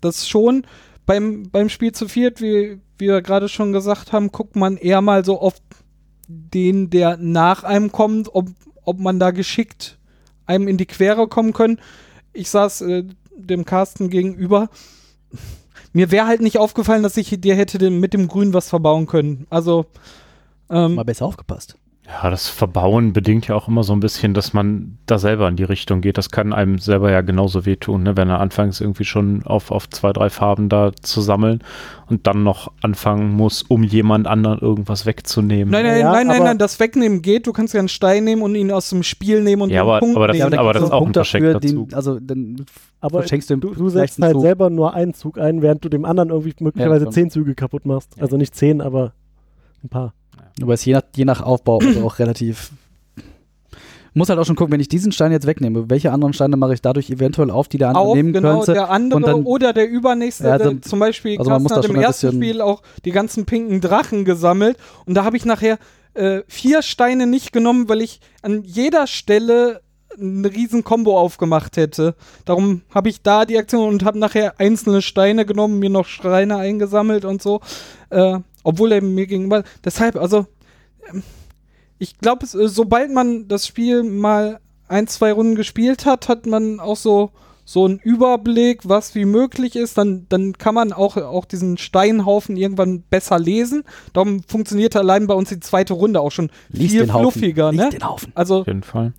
Das schon. Beim, beim Spiel zu viert, wie, wie wir gerade schon gesagt haben, guckt man eher mal so auf den, der nach einem kommt, ob, ob man da geschickt einem in die Quere kommen können. Ich saß äh, dem Carsten gegenüber. Mir wäre halt nicht aufgefallen, dass ich dir hätte mit dem Grün was verbauen können. Also, ähm, Mal besser aufgepasst. Ja, das Verbauen bedingt ja auch immer so ein bisschen, dass man da selber in die Richtung geht. Das kann einem selber ja genauso wehtun, ne? wenn er anfangs irgendwie schon auf, auf zwei, drei Farben da zu sammeln und dann noch anfangen muss, um jemand anderen irgendwas wegzunehmen. nein, nein, Ja, nein, nein, aber- nein, das Wegnehmen geht. Du kannst ja einen Stein nehmen und ihn aus dem Spiel nehmen und Ja, aber- Punkt aber das- nehmen. aber da das ist auch ein Punkt dafür, verschenkter den. Also dann Aber verschenkst du du, du setzt halt Zug. selber nur einen Zug ein, während du dem anderen irgendwie möglicherweise schon. zehn Züge kaputt machst. Also nicht zehn, aber ein paar. Aber es ist je nach, je nach Aufbau also auch relativ. Muss halt auch schon gucken, wenn ich diesen Stein jetzt wegnehme, welche anderen Steine mache ich dadurch eventuell auf, die der andere auf, nehmen genau, könnte. der andere dann- oder der übernächste. Ja, der, dann- zum Beispiel, also man Carsten hat im ein ersten Spiel auch die ganzen pinken Drachen gesammelt und da habe ich nachher äh, vier Steine nicht genommen, weil ich an jeder Stelle eine riesen Combo aufgemacht hätte. Darum habe ich da die Aktion und habe nachher einzelne Steine genommen, mir noch Schreine eingesammelt und so. Äh, obwohl er mir gegenüber. Deshalb, also, ähm, ich glaube, äh, sobald man das Spiel mal ein, zwei Runden gespielt hat, hat man auch so, so einen Überblick, was wie möglich ist. Dann, dann kann man auch, auch diesen Steinhaufen irgendwann besser lesen. Darum funktioniert allein bei uns die zweite Runde auch schon Lies viel fluffiger. Ne? den Haufen. Also Auf jeden Fall.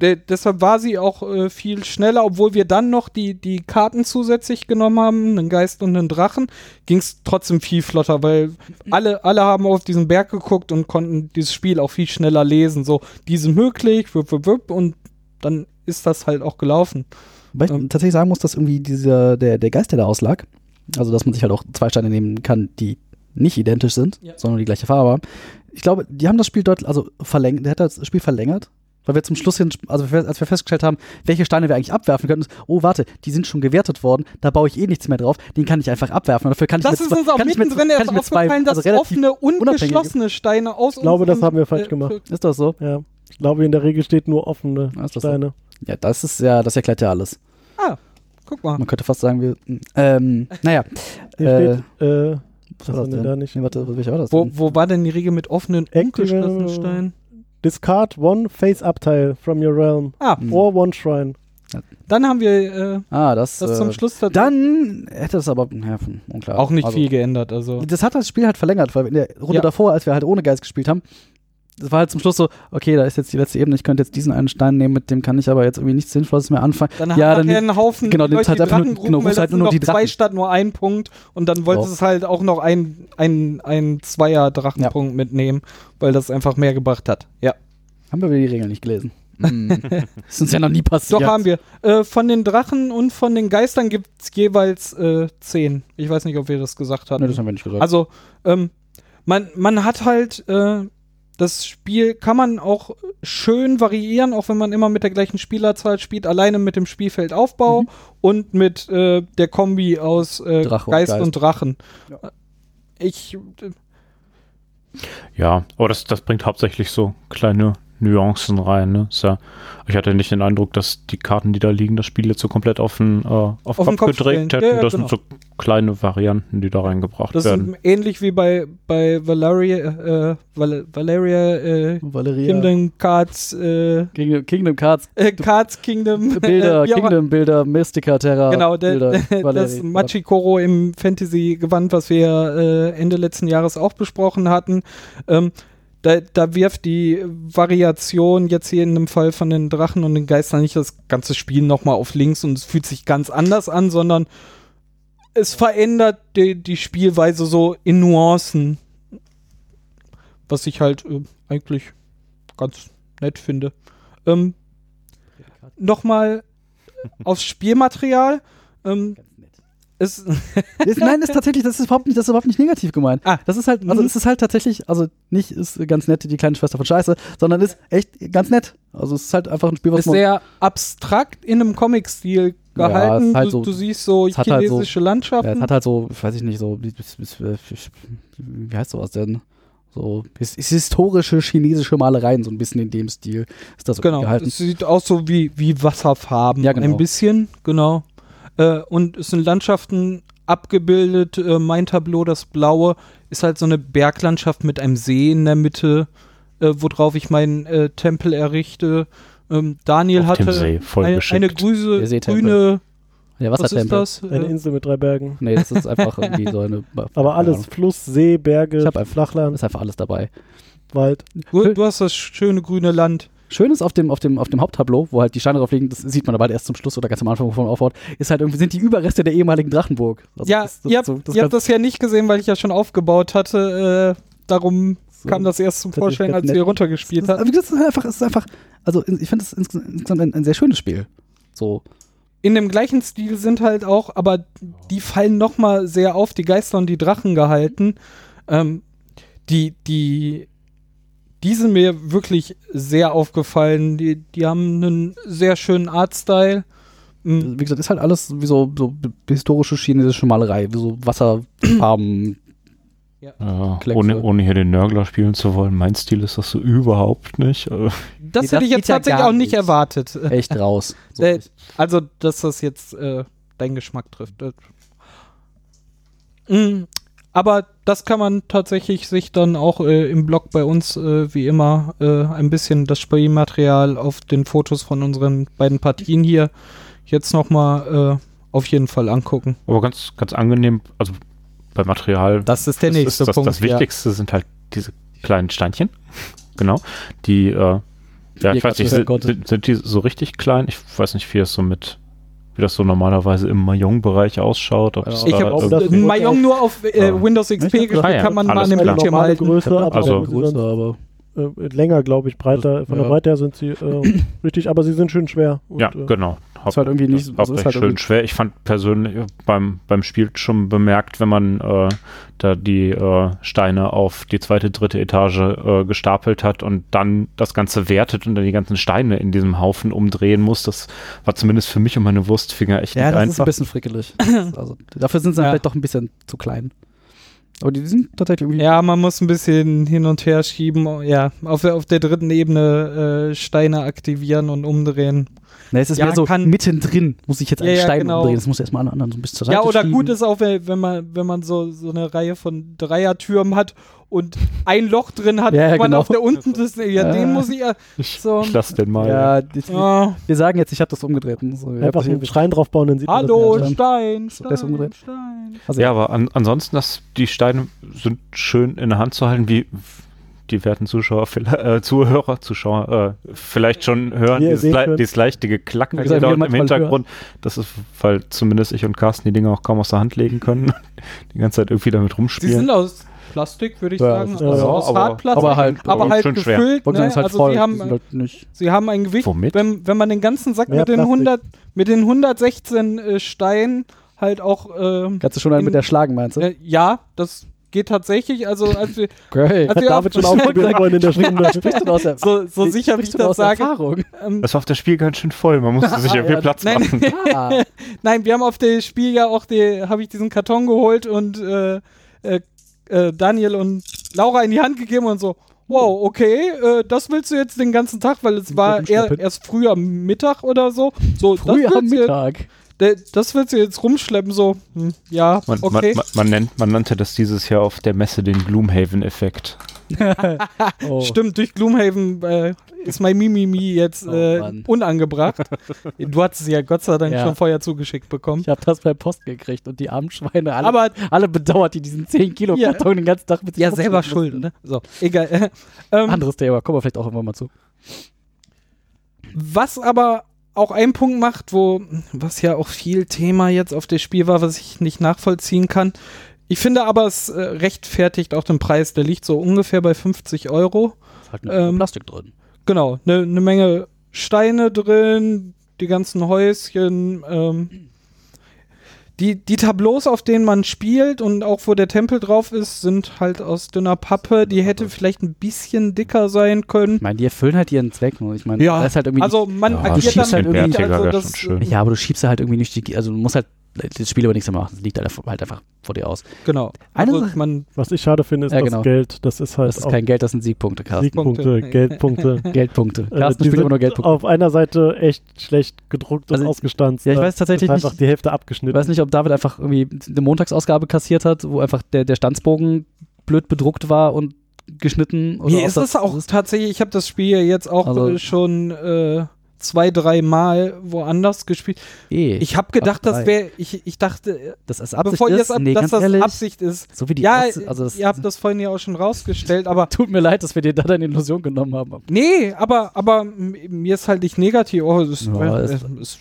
De deshalb war sie auch äh, viel schneller, obwohl wir dann noch die, die Karten zusätzlich genommen haben, einen Geist und einen Drachen, ging es trotzdem viel flotter, weil alle, alle haben auf diesen Berg geguckt und konnten dieses Spiel auch viel schneller lesen. So, die sind möglich, wupp, wupp, wupp, und dann ist das halt auch gelaufen. Weil ich Ähm. tatsächlich sagen muss, dass irgendwie dieser, der, der Geist, der da auslag, also dass man sich halt auch zwei Steine nehmen kann, die nicht identisch sind, Ja. sondern die gleiche Farbe haben. Ich glaube, die haben das Spiel deutlich, also verlängert, der hat das Spiel verlängert, weil wir zum Schluss hin, also als wir festgestellt haben, welche Steine wir eigentlich abwerfen können, ist, oh warte, die sind schon gewertet worden, da baue ich eh nichts mehr drauf, den kann ich einfach abwerfen. Und dafür kann ich Das mit ist zwei- uns auch kann ich mit, mittendrin erst ich mit zwei, aufgefallen, dass also offene und unabhängige- geschlossene Steine aus Ich glaube, das haben wir falsch gemacht. ist das so? Ja. Ich glaube, in der Regel steht nur offene ist das so? Steine. Ja, das ist ja, das erklärt ja alles. Guck mal. Man könnte fast sagen, wir, ähm, naja. Hier Äh, steht, äh, Was war das denn da nicht? Nee, warte, welcher war das Wo, denn? wo war denn die Regel mit offenen und Active- geschlossenen Steinen? Discard one face-up-tile from your realm Ah, Hm. or one shrine. dann haben wir äh, Ah, das, das äh, zum Schluss da Dann hätte es aber ja, unklar. auch nicht Also, viel geändert. Also Das hat das Spiel halt verlängert, weil in der Runde Ja. davor, als wir halt ohne Geist gespielt haben, das war halt zum Schluss so, okay, da ist jetzt die letzte Ebene, ich könnte jetzt diesen einen Stein nehmen, mit dem kann ich aber jetzt irgendwie nichts Sinnvolles mehr anfangen. dann Ja, hat dann einen Haufen genau, Leute halt die einfach nur- genau, weil halt nur noch die zwei Drachen. statt nur ein Punkt und dann wollte So. es halt auch noch ein, ein, ein Zweier-Drachenpunkt mitnehmen, weil das einfach mehr gebracht hat. Ja. Haben wir die Regeln nicht gelesen. Hm. das ist uns ja noch nie passiert. Doch haben wir. Äh, von den Drachen und von den Geistern gibt es jeweils äh, zehn. Ich weiß nicht, ob wir das gesagt hatten. Nee, das haben wir nicht gesagt. Also, ähm, man, man hat halt, äh, das Spiel kann man auch schön variieren, auch wenn man immer mit der gleichen Spielerzahl spielt, alleine mit dem Spielfeldaufbau Mhm. und mit äh, der Kombi aus äh, Drache und Geist, Geist. und Drachen. Ja. Ich, äh, Ja, aber das, das bringt hauptsächlich so kleine Nuancen rein. Ne? Ist ja, ich hatte nicht den Eindruck, dass die Karten, die da liegen, das Spiel jetzt so komplett auf den, äh, auf, Auf den Kopf Kopf gedreht stellen. hätten. Ja, ja, das genau. sind so kleine Varianten, die da reingebracht das werden. ist ähnlich wie bei, bei Valeria, äh, Val Valeria äh, Valeria. Kingdom Cards, äh, Kingdom, Kingdom Cards, äh, Cards Kingdom Bilder, äh. Kingdom Bilder, Mystica Terra. Genau, der, Bilder, das. Machikoro im Fantasy-Gewand, was wir äh, Ende letzten Jahres auch besprochen hatten. Ähm, da, da wirft die Variation jetzt hier in dem Fall von den Drachen und den Geistern nicht das ganze Spiel nochmal auf links und es fühlt sich ganz anders an, sondern es verändert die, die Spielweise so in Nuancen. Was ich halt äh, eigentlich ganz nett finde. Ähm, Nochmal aufs Spielmaterial. Ähm, es, Das, nein, das ist tatsächlich, das ist überhaupt nicht, das ist überhaupt nicht negativ gemeint. Ah. Das ist halt, also Mhm. es ist halt tatsächlich, also nicht ist ganz nett die kleine Schwester von Scheiße, sondern ist echt ganz nett. Also es ist halt einfach ein Spiel, was ist sehr abstrakt in einem Comic-Stil Ja, gehalten. ist halt du, so- du siehst so es hat halt so- chinesische ja, Landschaften. es hat halt so, weiß ich nicht, so, wie, heißt sowas denn? So his, historische chinesische Malereien, so ein bisschen in dem Stil ist das genau, gehalten. es sieht aus so wie, wie Wasserfarben. Ja, genau. Ein bisschen, genau. Äh, und es sind Landschaften abgebildet. Äh, mein Tableau, das blaue, ist halt so eine Berglandschaft mit einem See in der Mitte, äh, worauf ich meinen äh, Tempel errichte. Ähm, Daniel Auf hatte See, eine, eine Seetempel. grüne, Der was ist Wassertempel. das? Eine Äh, Insel mit drei Bergen. Nee, das ist einfach irgendwie so eine. Aber alles. Fluss, See, Berge, Ich hab einfach- Flachland, ist einfach alles dabei. Wald. du, du hast das schöne grüne Land. Schön ist auf dem, auf dem, auf dem Haupttableau, wo halt die Steine drauf liegen, das sieht man aber halt erst zum Schluss oder ganz am Anfang, wovon man aufbaut, ist halt irgendwie, sind die Überreste der ehemaligen Drachenburg. Also ja, das, das, ihr habt, so- das ihr habt das ja nicht gesehen, weil ich ja schon aufgebaut hatte. Äh, darum so- kam das erst zum Vorschein, als nett. runtergespielt das, habt. ist- das ist einfach, ist einfach, also ich finde es insges- insgesamt ein, ein sehr schönes Spiel. So, In dem gleichen Stil sind halt auch, aber die fallen noch mal sehr auf, die Geister und die Drachen gehalten. Ähm, die, die, die sind mir wirklich sehr aufgefallen. Die, die haben einen sehr schönen Artstyle. Mm, wie gesagt, ist halt alles wie so, so historische chinesische Malerei, wie so Wasserfarben. Ja, Kleckse. ohne, ohne hier den Nörgler spielen zu wollen. Mein Stil ist das so überhaupt nicht. Das Nee, hätte das ich jetzt ja tatsächlich gar auch nicht erwartet. echt raus. So Äh. Also, dass das jetzt äh, deinen Geschmack trifft. Mm, aber das kann man tatsächlich sich dann auch äh, im Blog bei uns, äh, wie immer, äh, ein bisschen das Spielmaterial auf den Fotos von unseren beiden Partien hier jetzt nochmal äh, auf jeden Fall angucken. aber ganz, ganz angenehm, also bei Material. Das ist der das nächste ist das, Punkt. das Wichtigste sind halt diese kleinen Steinchen. Genau. Die, äh, Ja, ich weiß nicht, sind, sind die so richtig klein? Ich weiß nicht, wie das so mit, wie das so normalerweise im Mahjong-Bereich ausschaut. Ich habe glaube, irgendwie- das- Mayong nur auf äh, Ja. Windows XP gespielt, Ah ja, kann man mal an dem. Bildschirm halten. Größe, aber Also- sind, aber äh, länger, glaube ich, breiter. Von der Ja. Breite her sind sie äh, richtig, aber sie sind schön schwer. Und, ja, äh, genau. Ist halt irgendwie nicht- also ist halt schön irgendwie- schwer. Ich fand persönlich beim, beim Spiel schon bemerkt, wenn man äh, da die äh, Steine auf die zweite, dritte Etage äh, gestapelt hat und dann das Ganze wertet und dann die ganzen Steine in diesem Haufen umdrehen muss. Das war zumindest für mich und meine Wurstfinger echt ja, nicht das ist ein einfach. bisschen frickelig. also, dafür sind sie Ja. vielleicht doch ein bisschen zu klein. Aber die sind tatsächlich irgendwie. Ja, man muss ein bisschen hin und her schieben. Ja, auf der, auf der dritten Ebene äh, Steine aktivieren und umdrehen. Ne, es ist Ja, mehr so kann- mittendrin, muss ich jetzt einen Ja, ja, Stein genau. umdrehen. Das muss erstmal alle anderen so ein bisschen zur Ja, Seite oder schieben. gut ist auch, wenn wenn man, wenn man so, so eine Reihe von Dreiertürmen hat und ein Loch drin hat, Ja, ja, wo man genau. auf der unten das, ja, Ja. den muss ich ja so. Ich lass den mal. Ja, die, Ja. wir sagen jetzt, ich habe das umgedreht. So, ja, Einfach einen Schrein draufbauen, dann sieht Hallo, man das. Stein, ist Stein, umgedreht. Stein. also, Ja, aber an, ansonsten, das, die Steine sind schön in der Hand zu halten, wie die werten Zuschauer, vielleicht- äh, Zuhörer, Zuschauer äh, vielleicht schon hören, dieses, le dieses leichte Geklacker Wie gesagt, da im Hintergrund. Das ist, weil zumindest ich und Carsten die Dinge auch kaum aus der Hand legen können. Die ganze Zeit irgendwie damit Sie rumspielen. sind aus Plastik, würde ich Ja, sagen. also ja, aus aber- Hartplastik. aber halt- aber halt schön schwer. gefüllt. Ne? ist halt Also voll. sie haben, sind halt nicht. sie haben ein Gewicht. Womit? Wenn, wenn man den ganzen Sack Mehr mit den, Plastik. 100, mit den 116 äh, Steinen halt auch. ähm, Kannst du schon einen in- mit der schlagen, meinst du? äh, ja, das geht tatsächlich. Also, als wir, Okay. als wir David schon ausprobieren wollen in der Stunde. Sprichst du aus der, so, so sicher wie ich das aus sage. Erfahrung? Ähm, Das war auf das Spiel ganz schön voll. Man musste sich Ah, irgendwie ja, Platz nein. machen. Ah, Nein, wir haben auf dem Spiel ja auch die, habe ich diesen Karton geholt und äh, äh, äh, Daniel und Laura in die Hand gegeben und so. Wow, okay, äh, das willst du jetzt den ganzen Tag, weil es war eher, erst früh am Mittag oder so. So, früh das am Mittag. De- Das willst du jetzt rumschleppen, so, hm, ja, Man, okay. man, man, man, nennt, man nannte das dieses Jahr auf der Messe den Gloomhaven-Effekt. Oh. Stimmt, durch Gloomhaven äh, ist mein Mimimi jetzt Oh, äh, Mann. unangebracht. du hattest sie ja Gott sei Dank Ja. schon vorher zugeschickt bekommen. Ich habe das per Post gekriegt und die armen Schweine, alle, Aber alle bedauert, die diesen 10 Kilo Ja. Karton den ganzen Tag mit sich ja, selber schuld, ne? So, egal. ähm, Anderes Thema, kommen wir vielleicht auch irgendwann mal zu. Was aber auch ein Punkt macht, wo, was ja auch viel Thema jetzt auf das Spiel war, was ich nicht nachvollziehen kann. Ich finde aber, es äh, rechtfertigt auch den Preis. Der liegt so ungefähr bei 50 Euro. Ist halt ein Ähm, Plastik drin. Genau, eine ne Menge Steine drin, die ganzen Häuschen, ähm, die, die Tableaus, auf denen man spielt und auch wo der Tempel drauf ist, sind halt aus dünner Pappe. Die hätte vielleicht ein bisschen dicker sein können. Ich meine, die erfüllen halt ihren Zweck. nur. Ich meine, Ja, da ist halt irgendwie Also man Ja, agiert dann halt irgendwie- wär das, schon schön. Ja, aber du schiebst halt irgendwie nicht die, also du musst halt das Spiel aber nichts mehr machen. Das liegt halt halt einfach vor dir aus. Genau. Eine Also Sache- man, Was ich schade finde, ist Ja, das genau. Geld. Das ist halt Das ist auch kein Geld, das sind Siegpunkte, Carsten. Siegpunkte, Punkte. Geldpunkte. Geldpunkte. Äh, Carsten die spielt immer nur Geldpunkte. auf einer Seite echt schlecht gedruckt Also, und ausgestanzt. ja, ich weiß tatsächlich ist einfach nicht- die Hälfte Ich abgeschnitten. weiß nicht, ob David einfach irgendwie eine Montagsausgabe kassiert hat, wo einfach der, der Stanzbogen blöd bedruckt war und geschnitten. Oder mir ist es auch ist. tatsächlich, ich habe das Spiel ja jetzt auch Also- äh, schon äh, zwei, drei Mal woanders gespielt. Eh, Ich habe gedacht, Ach, das wäre, ich, ich dachte, das ist Absicht bevor ihr ist, es ab, nee, dass das ehrlich, Absicht ist. so wie die Ja, Absicht, also das, ihr habt das vorhin ja auch schon rausgestellt, aber tut mir leid, dass wir dir da deine Illusion genommen haben. nee, aber, aber mir ist halt nicht negativ. Oh, es, Ja, äh, es- es,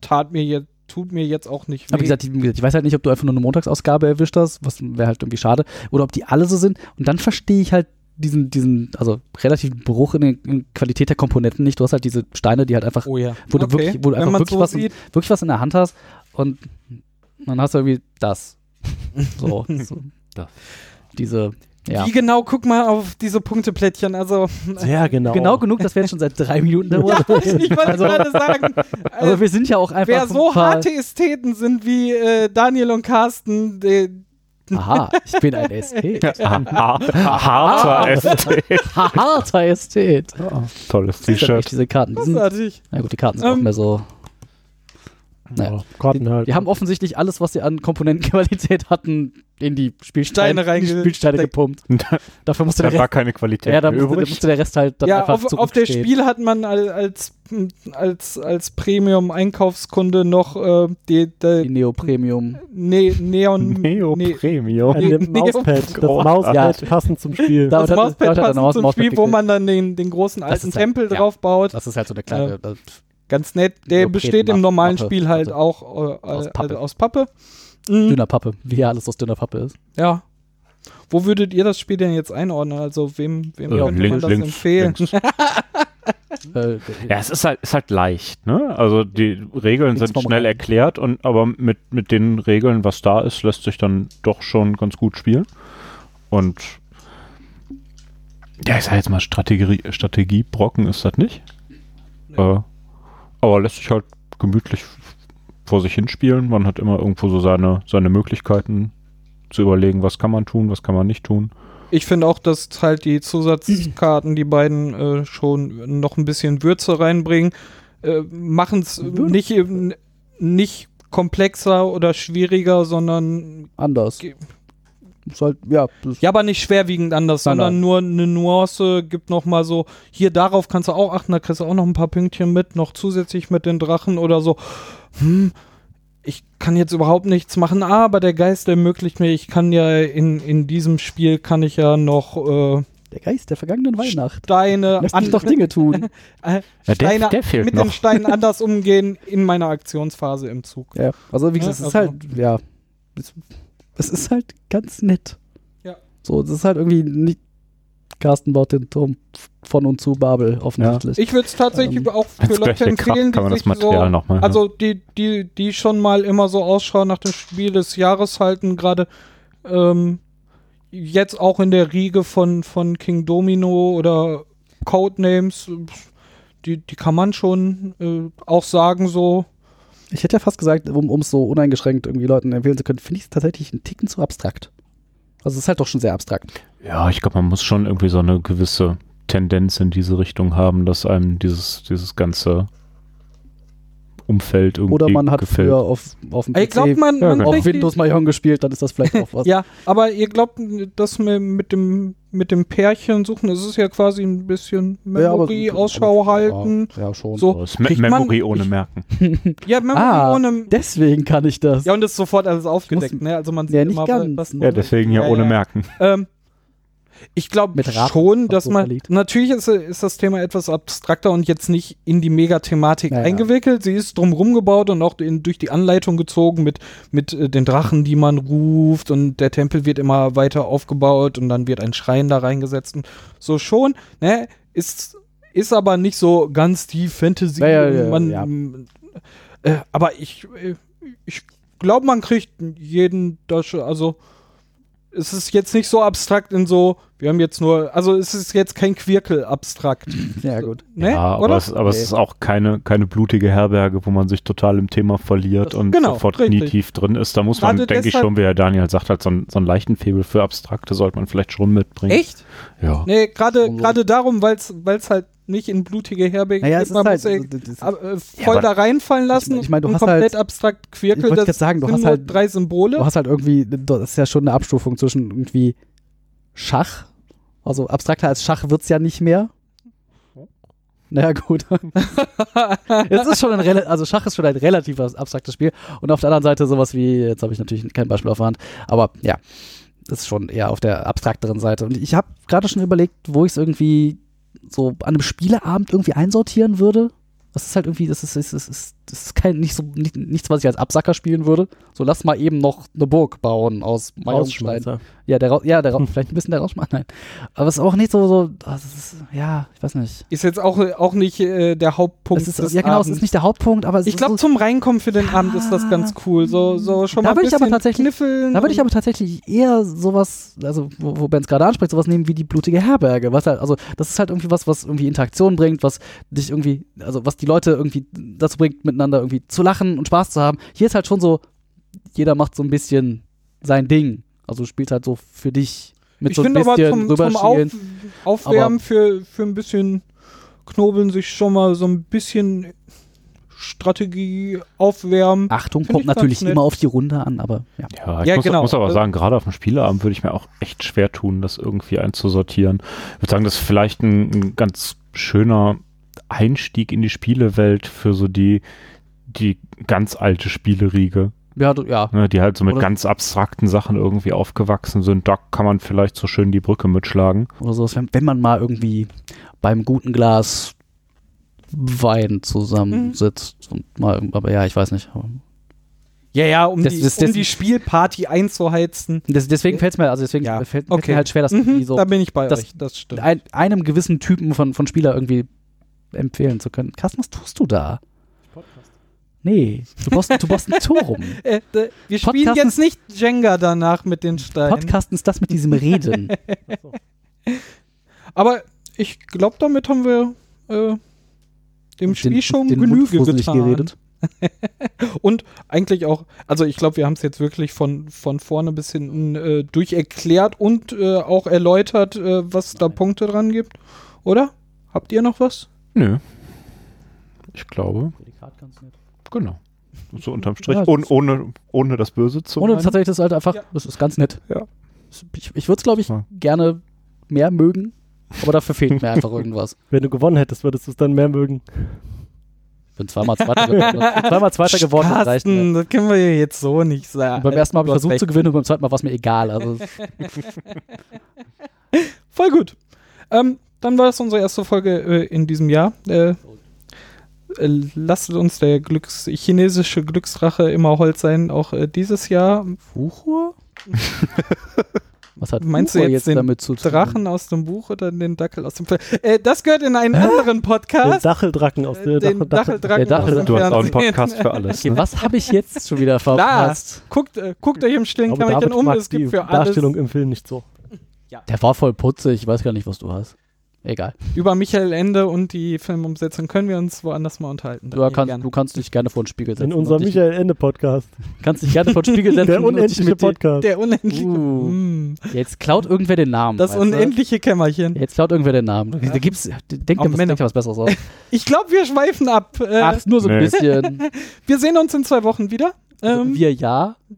tat mir jetzt, tut mir jetzt auch nicht weh. Aber wie gesagt, ich, wie gesagt, ich weiß halt nicht, ob du einfach nur eine Montagsausgabe erwischt hast, was wäre halt irgendwie schade, oder ob die alle so sind. Und dann verstehe ich halt diesen, diesen, also relativen Bruch in der in Qualität der Komponenten nicht. Du hast halt diese Steine, die halt einfach, oh ja. wo du Okay. wirklich, wo du einfach wirklich, so was, in- wirklich was in der Hand hast und dann hast du irgendwie das. So. so. Das. Diese, ja. Wie genau, guck mal auf diese Punkteplättchen. Also, Sehr genau. Genau genug, dass wir jetzt schon seit drei Minuten darüber ja, ich wollte Also- gerade sagen, Also wir sind ja auch einfach wer so harte Ästheten sind wie äh, Daniel und Carsten, die, Aha, ich bin ein Ästhet. Harter Ästhet. Harter Ästhet. Tolles T-Shirt. diese Karten. Die sind, na gut, die Karten sind auch Ähm, mehr so. Naja. Ja, Karten halt. Die haben offensichtlich alles, was sie an Komponentenqualität hatten, in die Spielsteine, Steine in die Spielsteine gepumpt. Dafür musste da der war Rest, keine Qualität ja, da musste, musste der Rest halt dann Ja, einfach auf, auf der. Spiel hat man al- als, als, als Premium-Einkaufskunde noch äh, die, Die die Neo Premium. ne Neon. Neo ne- Premium. Nee, Mauspad. Das. Mauspad Ja. passend zum Spiel. Da- das hat- Mauspad passend zum Mauspad Spiel, wo man dann den, den großen alten halt- Tempel ja. drauf baut. Das ist halt so eine kleine. das- Ganz nett. Der Neopren- besteht im normalen Mappe. Spiel halt Mappe. auch äh, Aus Pappe. Pappe. Aus Pappe. Mhm. Dünner Pappe, wie ja alles aus dünner Pappe ist. Ja. Wo würdet ihr das Spiel denn jetzt einordnen? Also wem, wem Äh, könnte man das links, empfehlen? links. Äh, Ja, es ist halt, ist halt leicht, ne? Also die Regeln sind schnell Rein. erklärt und aber mit, mit den Regeln, was da ist, lässt sich dann doch schon ganz gut spielen. Und ja, ich sag jetzt mal, Strategie, Strategiebrocken ist das nicht. Äh, aber lässt sich halt gemütlich vor sich hinspielen. Man hat immer irgendwo so seine, seine Möglichkeiten zu überlegen, was kann man tun, was kann man nicht tun. Ich finde auch, dass halt die Zusatzkarten, die beiden äh, schon noch ein bisschen Würze reinbringen, äh, machen es nicht, eben- nicht komplexer oder schwieriger, sondern anders. Halt, ja, ja, aber nicht schwerwiegend anders, Nein, sondern nein. nur eine Nuance, gibt noch mal so, hier darauf kannst du auch achten, da kriegst du auch noch ein paar Pünktchen mit, noch zusätzlich mit den Drachen oder so. Hm, ich kann jetzt überhaupt nichts machen, aber der Geist ermöglicht mir, ich kann ja in, in diesem Spiel kann ich ja noch äh, der Geist der vergangenen Weihnacht. Steine, Lass dich doch Dinge tun. äh, Ja, der- Steine der fehlt mit noch. den Steinen anders umgehen in meiner Aktionsphase im Zug. ja, also wie gesagt, Ja, es ist also- halt, ja, es, ist halt ganz nett. Ja. So, es ist halt irgendwie nicht, Carsten baut den Turm von und zu Babel offensichtlich. Ich würde es tatsächlich Ähm, auch für Leute empfehlen, Kraft kann man die das sich Material so, nochmal. also die, die, die schon mal immer so Ausschau nach dem Spiel des Jahres halten, gerade ähm, jetzt auch in der Riege von, von King Domino oder Codenames, die, die kann man schon äh, auch sagen, so, Ich hätte ja fast gesagt, um es so uneingeschränkt irgendwie Leuten empfehlen zu können, finde ich es tatsächlich einen Ticken zu abstrakt. Also es ist halt doch schon sehr abstrakt. Ja, ich glaube, man muss schon irgendwie so eine gewisse Tendenz in diese Richtung haben, dass einem dieses, dieses ganze Umfeld irgendwie Oder man hat gefällt. früher auf, auf dem ich glaube, man, Ja, man genau. auf Windows Mahjong gespielt, dann ist das vielleicht auch was. Ja, aber ihr glaubt, dass mit, mit dem mit dem Pärchen suchen, das ist ja quasi ein bisschen Ja, aber- Memory, Ausschau halten. Ja, ja schon. So, Me Memory ohne ich- Merken. Ja, Memory Ah, ohne. Deswegen kann ich das. Ja, und das ist sofort alles aufgedeckt, muss- ne? Also man Ja, sieht nicht immer, ganz, was. Ja, deswegen ja, Ja, ohne ja. Merken. Ähm, ich glaube schon, dass man. Natürlich ist, ist das Thema etwas abstrakter und jetzt nicht in die Megathematik Ja, ja. eingewickelt. Sie ist drumrum gebaut und auch in, durch die Anleitung gezogen mit, mit äh, den Drachen, die man ruft und der Tempel wird immer weiter aufgebaut und dann wird ein Schrein da reingesetzt und so schon. Ne? Ist, ist aber nicht so ganz die Fantasy. Ja, ja, ja, man, ja. Äh, aber ich, äh, ich glaube, man kriegt jeden, das, also es ist jetzt nicht so abstrakt in so, wir haben jetzt nur, also es ist jetzt kein Quirkel abstrakt. Ja, gut. Ne? ja, aber, Oder? es, aber es Nee. ist auch keine, keine blutige Herberge, wo man sich total im Thema verliert und Genau, sofort richtig. knietief drin ist. Da muss man, Gerade denke ich schon, wie Herr Daniel sagt, halt so, einen- so einen leichten Febel für Abstrakte sollte man vielleicht schon mitbringen. Echt? Ja. Nee, gerade gerade darum, weil es halt nicht in blutige Herberge Naja, geht, es ist man halt. muss ja, das- das- ab- äh, Ja, voll aber- da reinfallen lassen ich mein, du und hast komplett halt- abstrakt Ich Quirkel, wollte das gerade sagen, du sind hast halt- drei Symbole. Du hast halt irgendwie, das ist ja schon eine Abstufung zwischen irgendwie Schach. Also abstrakter als Schach wird's ja nicht mehr. Naja, gut. es ist schon ein also Schach ist schon ein relativ abstraktes Spiel. Und auf der anderen Seite sowas wie, jetzt habe ich natürlich kein Beispiel auf der Hand, aber ja, das ist schon eher auf der abstrakteren Seite. Und ich habe gerade schon überlegt, wo ich es irgendwie so an einem Spieleabend irgendwie einsortieren würde. Das ist halt irgendwie, das ist, das ist, das ist, das ist kein, nicht so, nicht, nichts, was ich als Absacker spielen würde. So, lass mal eben noch eine Burg bauen aus Meilenstein. Ja, der, ja, der, vielleicht ein bisschen der Rauschmann, nein. Aber es ist auch nicht so, so, das ist, ja, ich weiß nicht. Ist jetzt auch, auch nicht äh, der Hauptpunkt Es ist, des ja, genau, es Abends. ist nicht der Hauptpunkt, aber es ich glaube, so, zum Reinkommen für den Abend ist das ganz cool. So, so schon Da mal würde ein ich aber bisschen tatsächlich- kniffeln. Da würde ich aber tatsächlich eher sowas, also wo, wo Ben es gerade anspricht, sowas nehmen wie die blutige Herberge. Was halt, also das ist halt irgendwie was, was irgendwie Interaktion bringt, was dich irgendwie, also was die Leute irgendwie dazu bringt, miteinander irgendwie zu lachen und Spaß zu haben. Hier ist halt schon so, jeder macht so ein bisschen sein Ding. Also du spielst halt so für dich mit ich so ein finde aber bisschen zum, zum Auf. Aufwärmen für, für ein bisschen Knobeln sich schon mal so ein bisschen Strategie aufwärmen. Achtung, Find kommt natürlich nett. immer auf die Runde an, aber ja. Ja, ich Ja, muss, genau. muss aber Äh, sagen, gerade auf dem Spieleabend würde ich mir auch echt schwer tun, das irgendwie einzusortieren. Ich würde sagen, das ist vielleicht ein, ein ganz schöner Einstieg in die Spielewelt für so die, die ganz alte Spieleriege, Ja, du, ja. ne, die halt so mit Oder- ganz abstrakten Sachen irgendwie aufgewachsen sind. Da kann man vielleicht so schön die Brücke mitschlagen. Oder so, wenn, wenn man mal irgendwie beim guten Glas Wein zusammensitzt und mal, aber ja, ich weiß nicht. Ja, ja, um, Das- die, das- um das- die Spielparty einzuheizen. Das, deswegen fällt es mir, also deswegen Ja, fällt okay. mir halt schwer, das Mhm, irgendwie so da bin ich bei das- euch, das stimmt. ein, einem gewissen Typen von, von Spieler irgendwie empfehlen zu können. Carsten, was tust du da? Nee, du brauchst, du brauchst ein Torum. Äh, d- wir spielen Podcasten- jetzt nicht Jenga danach mit den Steinen. Podcasten ist das mit diesem Reden. Aber ich glaube, damit haben wir äh, dem Spiel Den- schon den Genüge getan. geredet. Und eigentlich auch, also ich glaube, wir haben es jetzt wirklich von, von vorne bis hinten äh, durcherklärt und äh, auch erläutert, äh, was da Punkte dran gibt. Oder? Habt ihr noch was? Nö. Ich glaube, genau. So unterm Strich, Ja, ohne, ohne, ohne das Böse zu Ohne meinen. tatsächlich das halt einfach, Ja. das ist ganz nett. Ja. Ich, ich würde es, glaube ich, Ja. gerne mehr mögen, aber dafür fehlt mir einfach irgendwas. Wenn du gewonnen hättest, würdest du es dann mehr mögen. Ich bin zweimal Zweiter geworden. zweimal Zweiter geworden, das reicht mir. Carsten, das können wir ja jetzt so nicht sagen. Und beim ersten Mal habe ich versucht zu gewinnen und beim zweiten Mal war es mir egal. Also, Voll gut. Ähm, dann war das unsere erste Folge äh, in diesem Jahr. Äh, äh, lasst uns der Glücks chinesische Glücksdrache immer Holz sein, auch äh, dieses Jahr. Fuchur? Was hat Meinst du Fuchur jetzt den damit zu tun? Drachen aus dem Buch oder den Dackel aus dem Film? Äh, das gehört in einen anderen Den Podcast. Dacheldrachen aus Äh, der den Dachel- Dacheldrachen Der aus Dachel- dem Du hast auch einen. Podcast für alles. Okay, Ne? was habe ich jetzt schon wieder verpasst? guckt, äh, guckt euch im stillen David um, es gibt die für alles Darstellung im Film nicht so. Der war voll putzig. Ich weiß gar nicht, was du hast. Egal. über Michael Ende und die Filmumsetzung können wir uns woanders mal unterhalten. Du kannst, du kannst dich gerne vor den Spiegel setzen. In unserem Michael Ende Podcast. kannst dich gerne vor den Spiegel setzen. Der unendliche Podcast. Der unendliche. Uh. Mm. Jetzt klaut irgendwer den Namen. Das weißt du? unendliche Kämmerchen. Jetzt klaut irgendwer den Namen. Da gibt's, denk dir was, was Besseres aus. Ich glaube, wir schweifen ab. Äh, Ach, nur so ein Nee. bisschen. Wir sehen uns in zwei Wochen wieder. Ähm, wir,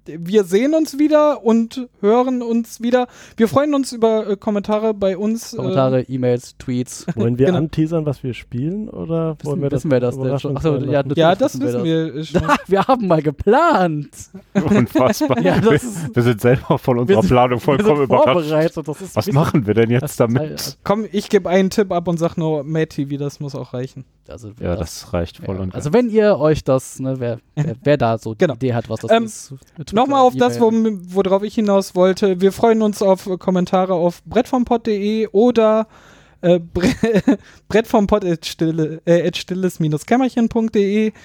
Wir ja. sehen uns wieder und hören uns wieder. Wir freuen uns über äh, Kommentare bei uns. Kommentare, E-Mails, Tweets. Wollen wir Genau. anteasern, was wir spielen? Oder wollen Wissen, wir das, wissen wir das denn schon? Achso, ja, Äh, ja, das wissen wir äh, schon. wir haben mal geplant. Unfassbar. Ja, das ist, wir sind selber von unserer Wir sind- Planung wir vollkommen überrascht. Das Was machen wir denn das jetzt ist damit? total- Komm, ich gebe einen Tipp ab und sag nur Mad TV, das muss auch reichen. Also, Ja, das reicht voll ja. und Also wenn ihr euch das, ne, wer, wer, wer da so Genau. die Idee hat, was das Ähm, ist. Nochmal auf das, wo, worauf ich hinaus wollte. Wir freuen uns auf Kommentare auf brettvompod.de oder äh, bre brettvompod at stille, äh, at stilles-kämmerchen.de.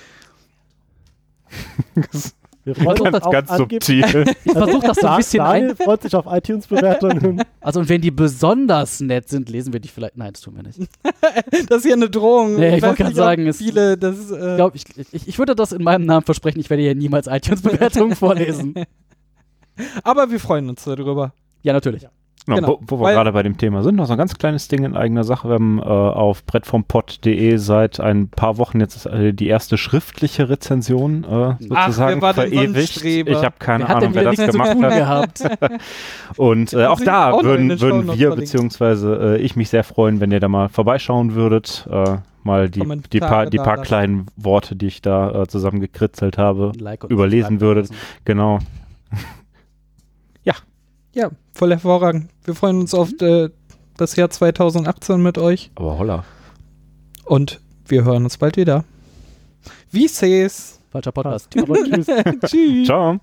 Wir freuen uns ganz, ganz subtil. Ich versuche das so ein bisschen Daniel ein. freut sich auf iTunes-Bewertungen. Also und wenn die besonders nett sind, lesen wir die vielleicht. Nein, das tun wir nicht. Ich, Das ist hier eine Drohung. Nee, ich wollte gerade sagen, es- viele, das, äh, glaub, ich, ich, ich würde das in meinem Namen versprechen, ich werde hier niemals iTunes-Bewertungen vorlesen. aber wir freuen uns darüber. Ja, natürlich. Genau, Genau, wo, wo wir gerade bei dem Thema sind, noch so ein ganz kleines Ding in eigener Sache. Wir haben äh, auf brettvompod.de seit ein paar Wochen jetzt äh, die erste schriftliche Rezension äh, sozusagen ein verewigt. Ich habe keine Wer Ahnung, wer das gemacht hat. Und äh, auch da auch würden, den würden wir, verlinkt. beziehungsweise äh, ich mich sehr freuen, wenn ihr da mal vorbeischauen würdet. Äh, mal die, die, paar, die paar kleinen Worte, die ich da zusammengekritzelt habe, Like Überlesen würdet. genau. Ja, voll hervorragend. Wir freuen uns auf äh, das Jahr 2018 mit euch Aber holla. und wir hören uns bald wieder. Wie sees? Falscher Podcast. Aber tschüss. Tschüss. Ciao.